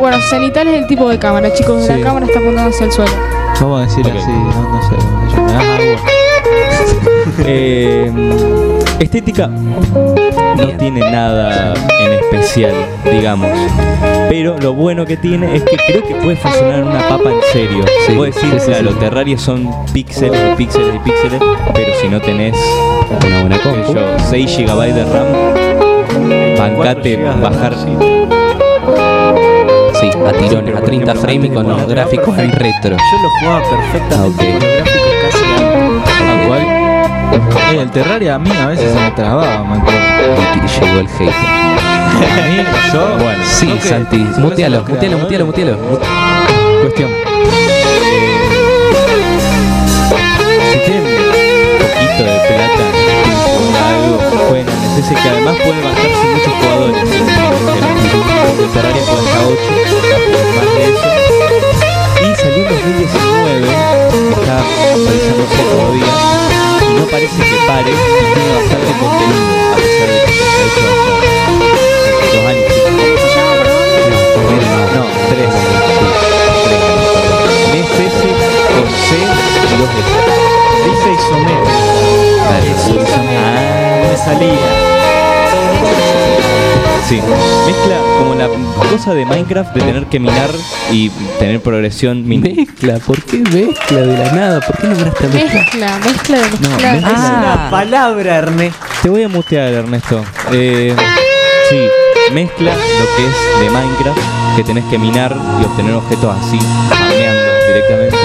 Bueno, cenital es el tipo de cámara, chicos. Sí. La cámara está apuntando hacia el suelo. Vamos a decirle Ok. así, no, no sé llama. Ah, agua. *laughs* Eh, estética no tiene nada en especial, digamos. Pero lo bueno que tiene es que creo que puede funcionar en una papa en serio. Sí, Puedo decir, sí, sí, claro, sí. Terraria son píxeles y píxeles y píxeles, pero si no tenés Una buena compu. yo, 6 GB de RAM, bancate, bajar. Sí, a tirones, a por 30 ejemplo, frames con los gráficos en retro. Yo lo jugaba perfectamente Ah, con los gráficos casi. Eh, el Terraria a mí a veces se me trababa, acuerdo. Y llegó el hater. *laughs* Yo, Bueno, Sí, que- Santi. Mutealo, mutealo, mutealo, mutealo. Cuestión. Si tienen un poquito de plata, algo, jueguen en ese que además puede bajarse muchos jugadores. El Terraria puede hasta 8, más de eso. Y salió en 2019, está actualizándose todavía, y no parece que pare, y tiene bastante contenido, a pesar de que se ha hecho dos años. ¿Cómo se llama, perdón? No, tres. Sí, tres años, perdón. Es S con C y dos S. Dice isométrico. Ah, No me salía. Sí, mezcla como la cosa de Minecraft de tener que minar y tener progresión min Mezcla, ¿por qué mezcla de la nada? ¿Por qué nombraste a mezcla? Mezcla, mezcla de mezcla. mezcla. Es Ah. una palabra, Ernesto. Te voy a mutear, Ernesto. Eh, sí, mezcla lo que es de Minecraft, que tenés que minar y obtener objetos así, farmeando directamente.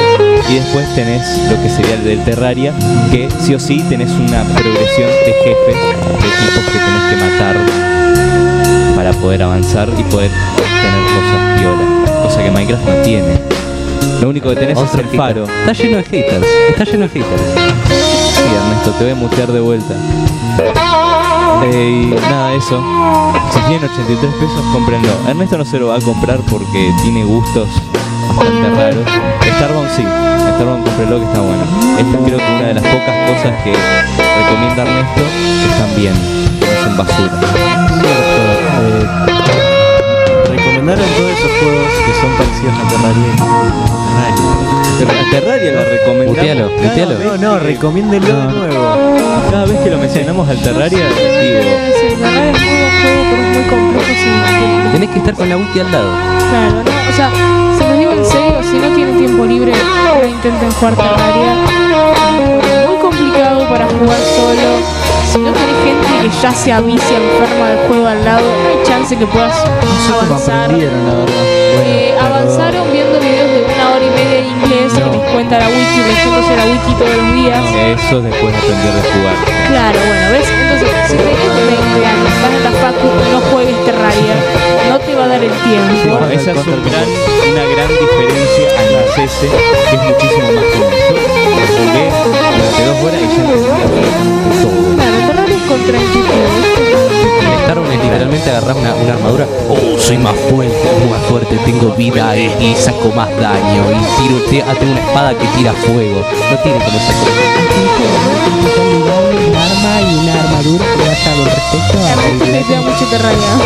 Y después tenés lo que sería el del Terraria, que sí o sí tenés una progresión de jefes, de tipos que tenés que matar para poder avanzar y poder tener cosas viola. Cosa que Minecraft no tiene. Lo único que tenés es el faro. Está lleno de haters. Está lleno de haters. Sí, Ernesto, te voy a mutear de vuelta. Y nada, eso. Si tienen 83 pesos, cómprenlo. Ernesto no se lo va a comprar porque tiene gustos bastante raros. Starbound sí. Starbound cómprenlo que está bueno. Esta creo que una de las pocas cosas que recomienda Ernesto están bien. que No son basura. Eh, mencionaron todos esos juegos que son parecidos a Terraria. Pero a Terraria la recomendamos. No, no, recomiéndenlo de nuevo. Cada vez que lo mencionamos al Terraria, digo, Sí, la verdad es muy buen juego, pero es muy complejo sin Tenés que estar con la wiki al lado. Claro, no, o sea, se los digo en serio, si no tienen tiempo libre, no intenten jugar Terraria. Es muy complicado para jugar solo. Si no tenés gente que ya se avicia enferma del juego al lado, no hay chance que puedas avanzar. aprendieron, la verdad. Eh, avanzaron viendo videos de una hora y media en inglés que les cuenta la wiki, leyéndose la wiki todos los días. eso después de aprender a jugar. Claro, bueno, ¿ves? Entonces, si tenés 20 años, estás en la facu, no juegues Terraria, no te va a dar el tiempo. Bueno, esa es un gran, una gran diferencia a la CS, que es muchísimo más común. Y ya todo. Claro, es contraintuitivo. Es literalmente agarrar una, una armadura. Oh, soy más fuerte, más fuerte, tengo vida y, y saco más daño. Y tiro, te- ah, tengo una espada que tira fuego. No tiene como esa cosa. un arma y una armadura que vaya con respecto a la mucho.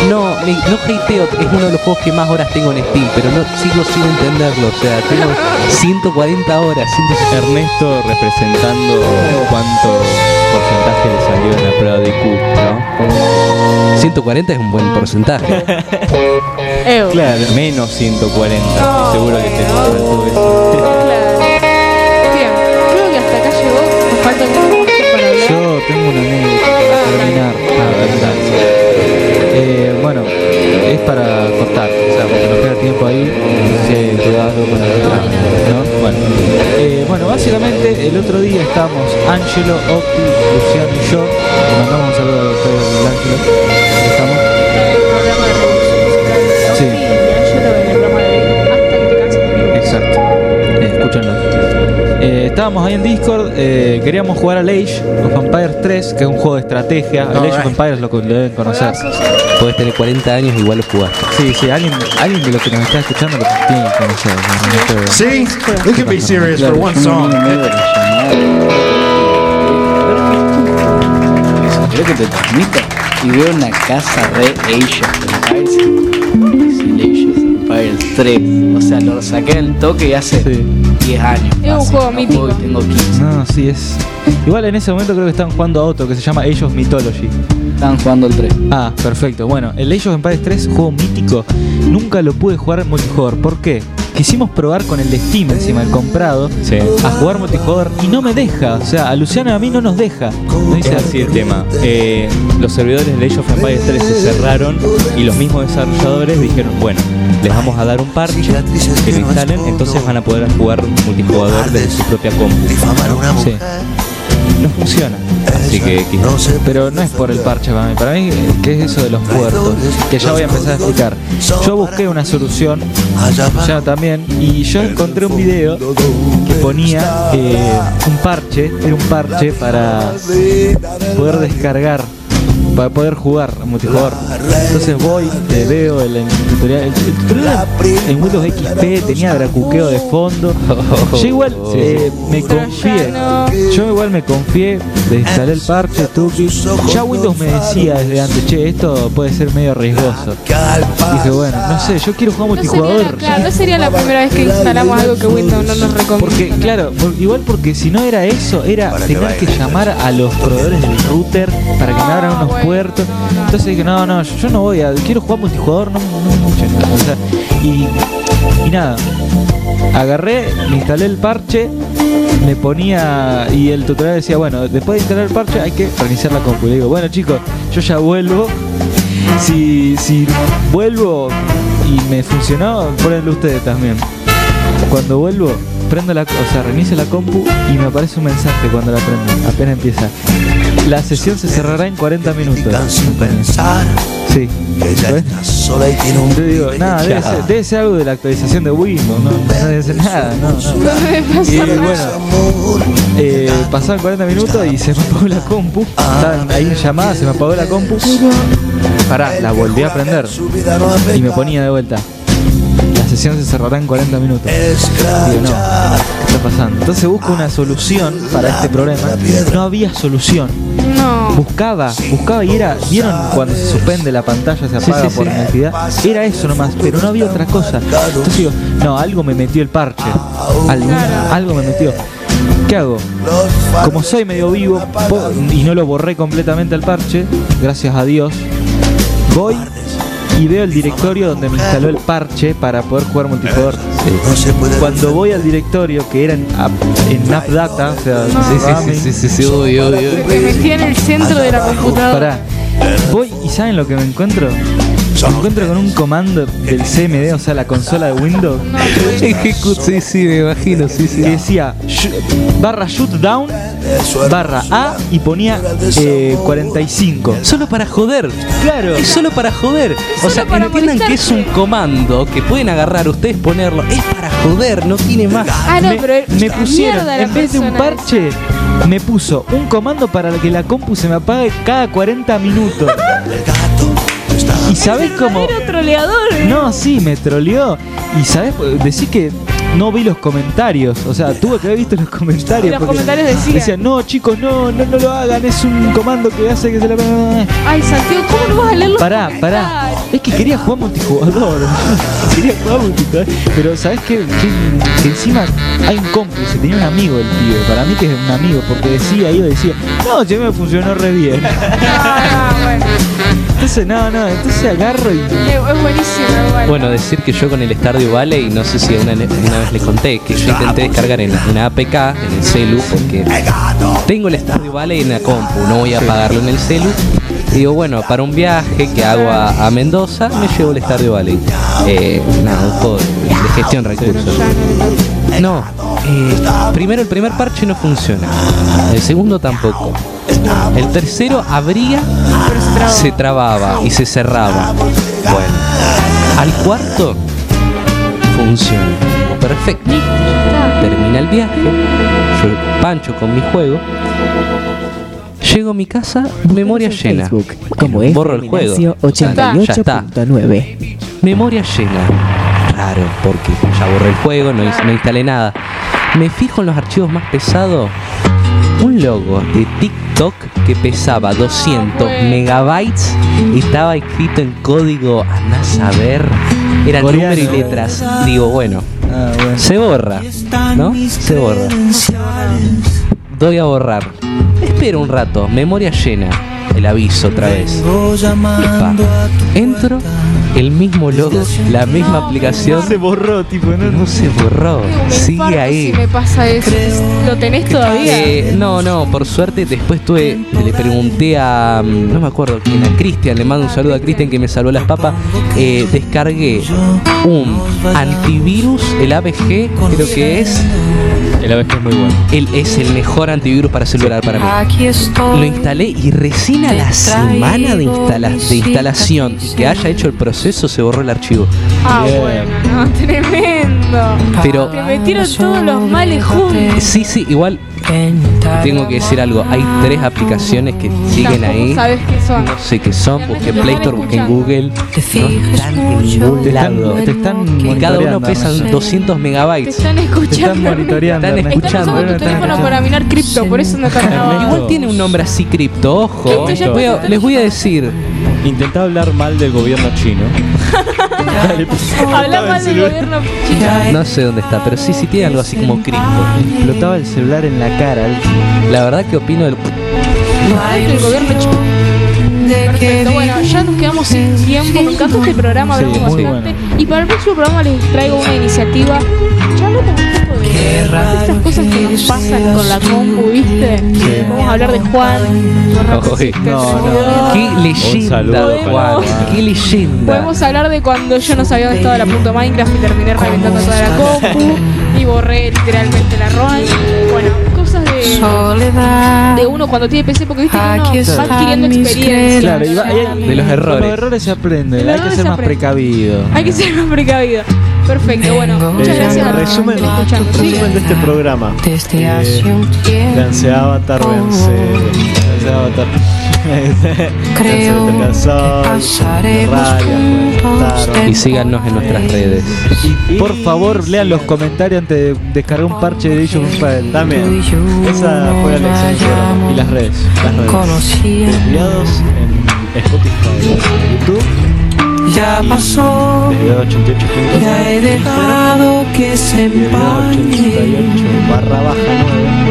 No, me- no hateo, es uno de los juegos que más horas tengo en Steam, pero no sigo sin entenderlo. O sea, tengo *laughs* 140 horas. 160. Ernesto representando cuánto porcentaje le salió en la prueba de IQ, ¿no? 140 es un buen porcentaje. *laughs* Claro, menos 140, No, seguro que te. Claro. Bien, creo que hasta acá llegó. Nos falta un poquito para hablar. Yo tengo una anécdota para terminar. Eh, bueno, es para cortar, o sea, porque nos queda tiempo ahí. Te da algo para cortar, ¿no? Bueno, eh, bueno, básicamente el otro día estábamos Angelo, Opti, Luciano y yo. Le mandamos un saludo a los del Angelo. Estamos. Sí. Exacto. Eh, escúchenlo. Eh, estábamos ahí en Discord, eh, queríamos jugar al Age of Empires 3, que es un juego de estrategia. El Age of Empires lo, lo deben conocer. Podés tener 40 años y igual lo jugaste. Sí, sí, alguien, alguien de los que nos está escuchando lo tiene que conocer. ¿no? See? We can be serious for one song. Creo que te transmito y veo una casa re Age of Empires of Empires 3. O sea, lo saqué al toque y hace 10 años. Es un juego no mítico. juego tengo 15. No, sí, es. Igual en ese momento creo que estaban jugando a otro que se llama Age of Mythology. Estaban jugando el 3. Ah, perfecto. Bueno, el Age of Empires 3, juego mítico, nunca lo pude jugar en multijugador. ¿Por qué? Quisimos probar con el de Steam encima, el comprado, Sí. a jugar multijugador y no me deja. O sea, a Luciano y a mí no nos deja. No Es dice así el tema. Eh, los servidores de Age of Empires 3 se cerraron y los mismos desarrolladores dijeron, bueno, les vamos a dar un parche que lo instalen, entonces van a poder jugar multijugador desde su propia compu. Sí. No funciona. Así que Pero no es por el parche para mí. Para mí, ¿qué es eso de los puertos? Que ya voy a empezar a explicar. Yo busqué una solución, ya también, y yo encontré un video que ponía eh, un parche, era un parche para poder descargar, para poder jugar a multijugador. Entonces voy, te veo el, el tutorial. El, el tutorial en Windows XP tenía dracuqueo de fondo. *laughs* Yo igual eh, me confié. Yo igual me confié, desinstalé el parche, tuki. Ya Windows me decía desde antes, che, esto puede ser medio riesgoso. Dije, bueno, no sé, yo quiero jugar No sería, multijugador. claro, no sería la primera vez que instalamos algo que Windows no nos recomienda. Porque, claro, por- igual porque si no era eso, era tener que llamar a los proveedores del router para que me abran unos puertos. Entonces dije, no, no, yo no voy a, quiero jugar multijugador, no, no escuchen. O sea, y, y nada, agarré, me instalé el parche, me ponía, y el tutorial decía, bueno, después de instalar el parche hay que reiniciar la compu. Le digo, bueno chicos, yo ya vuelvo. Si, si vuelvo y me funcionó, ponenlo ustedes también. Cuando vuelvo, prendo la, o sea, reinicio la compu y me aparece un mensaje cuando la prendo, apenas empieza. La sesión se cerrará en 40 minutos. Sí. ¿Ves? Yo digo, nada, debe ser, debe ser algo de la actualización de Windows, no, no debe ser nada, no, no. Y bueno, eh, pasaron 40 minutos y se me apagó la compu. Estaban ahí en llamada, se me apagó la compu. Pará, la volví a prender. Y me ponía de vuelta. La sesión se cerrará en 40 minutos. Digo, no, ¿qué está pasando? Entonces busco una solución para este problema. No había solución. No. Buscaba, buscaba y era, ¿vieron cuando se suspende la pantalla, se Sí, apaga sí, por sí. necesidad? Era eso nomás, pero no había otra cosa. Entonces digo, no, algo me metió el parche. Algo, algo me metió. ¿Qué hago? Como soy medio vivo y no lo borré completamente al parche, gracias a Dios, voy y veo el directorio donde me instaló el parche para poder jugar multijugador. Cuando voy al directorio que era en, app- en AppData, o sea, Sí, sí, sí, sí, sí, uy, uy, uy. Me metí en el centro de la computadora. Pará. Voy y ¿saben lo que me encuentro? Me encuentro con un comando del CMD, o sea, la consola de Windows. *laughs* Ejecut, sí, sí, me imagino, sí, sí. Que decía barra shoot down, barra A y ponía eh, 45. Solo para joder. Claro. Es solo para joder. O sea, para entiendan que es un comando que pueden agarrar ustedes, ponerlo. Es para joder, no tiene más. Ah, no, me, pero me pusieron, en vez de un parche, me puso un comando para que la compu se me apague cada 40 minutos. *laughs* ¿Y sabés cómo? No, sí, me troleó. Y sabés, decís que no vi los comentarios. O sea, tuve que haber visto los comentarios. Y los porque comentarios decían. no, chicos, no, no, no lo hagan. Es un comando que hace que se la. Ay, Santiago, ¿cómo no vas a leer los Pará, pará. Es que quería jugar multijugador. *laughs* quería jugar multijugador. Pero ¿sabés qué? Que, que encima hay un cómplice. Tenía un amigo el pibe. Para mí que es un amigo. Porque decía, iba y decía, no, ya me funcionó re bien. Ah, bueno. Entonces, no, no. Entonces agarro y. Es, es buenísimo, igual. Bueno, decir que yo con el Stardew Valley, no sé si una, una vez les conté, que yo intenté descargar en una APK, en el celu, porque tengo el Stardew Valley en la compu, no voy a pagarlo en el celu. Y digo, bueno, para un viaje que hago a, a Mendoza, me llevo el Stardew Valley. Eh, nada, un juego de, de gestión de recursos. No, eh, primero el primer parche no funciona, el segundo tampoco. El tercero abría, se trababa y se cerraba. Bueno, al cuarto funciona. Perfecto. Termina el viaje, yo pancho con mi juego. Llego a mi casa, memoria llena. Facebook como Borro el juego. Ignacio O sea, ya está. 88.9. Memoria llena. Raro, porque ya borré el juego, no, no instalé nada. Me fijo en los archivos más pesados. Un logo de TikTok que pesaba 200 megabytes y estaba escrito en código, andás a ver. Eran Coreano. números y letras. Digo, bueno, Ah, bueno. se borra, ¿no? Se borra. Doy a borrar. Espero un rato, memoria llena. El aviso otra vez. Epa. Entro, el mismo logo, la misma aplicación. Se borró, tipo, no, No se borró, sigue ahí. Si me pasa eso, ¿lo tenés todavía? Eh, no, no, por suerte después tuve, le pregunté a, mm, no me acuerdo quién, a Cristian, le mando un saludo a Cristian que me salvó las papas, eh, descargué un antivirus, el ABG, creo que es, El ABG es muy bueno. el, es el mejor antivirus para celular para mí. Lo instalé y recién a la semana de, instala- de instalación y que haya hecho el proceso se borró el archivo. Ah, bueno, no, *laughs* tremendo. Pero- Te metieron todos los males juntos. Sí, sí, igual tengo que decir algo. Hay tres aplicaciones que siguen ahí. sabes qué son. No sé qué son, busqué en Te Play están Store, busqué en escuchando. Google. No están en ningún Te lado. están, te están Y cada uno pesa Ernesto. 200 Te megabytes. están Te escuchando. están monitoreando. Están. Están usando tu Están teléfono escuchando. para minar cripto, por eso no están Igual tiene un nombre así cripto, ojo. Les voy a decir. Intentá hablar mal del gobierno chino. *laughs* Habla mal del gobierno chino. No sé dónde está, pero sí, sí tiene algo así como cripto. Explotaba el celular en la cara. La verdad que opino del. El gobierno. Perfecto, bueno, ya nos quedamos sin tiempo. Me encantó este programa, Sí, hablamos bastante. Y para el próximo programa les traigo una iniciativa. Un poco de, estas cosas que nos pasan con la compu, ¿viste? Vamos a hablar de Juan. Oye, No, no. Qué leyenda, Juan. Podemos- Qué leyenda. Podemos hablar de cuando yo no sabía dónde estaba la punto Minecraft y terminé reventando toda la compu y borré literalmente la ROM. Cosas de, de uno cuando tiene PC porque viste que uno va adquiriendo experiencia. Claro, y va- y hay- De los errores. Con los errores se aprende. De Hay que ser se más precavido. Hay que ser más precavido. Perfecto, bueno, muchas Eh, gracias a resumen, de este programa. Eh, vence se va a matar. Creo que pasaremos juntos Y síganos en nuestras redes. Por favor, lean los comentarios antes de descargar un parche de Empires. También. Esa fue la lección. Y las redes. Las redes. Desviados en Spotify, YouTube. Ya pasó, Desviado 88. ya he dejado que se empañe 88 barra baja 9.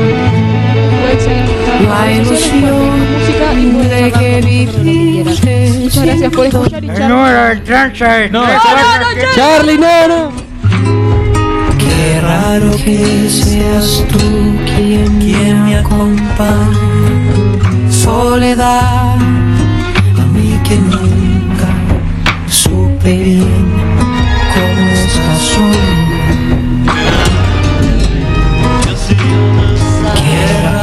La ilusión de que viviste. Muchas gracias por escuchar y El número de tranza es No, no, no. Charlie, no, no. Qué raro que seas tú quien me acompaña. Soledad, a mí que nunca supe bien cómo estás solo.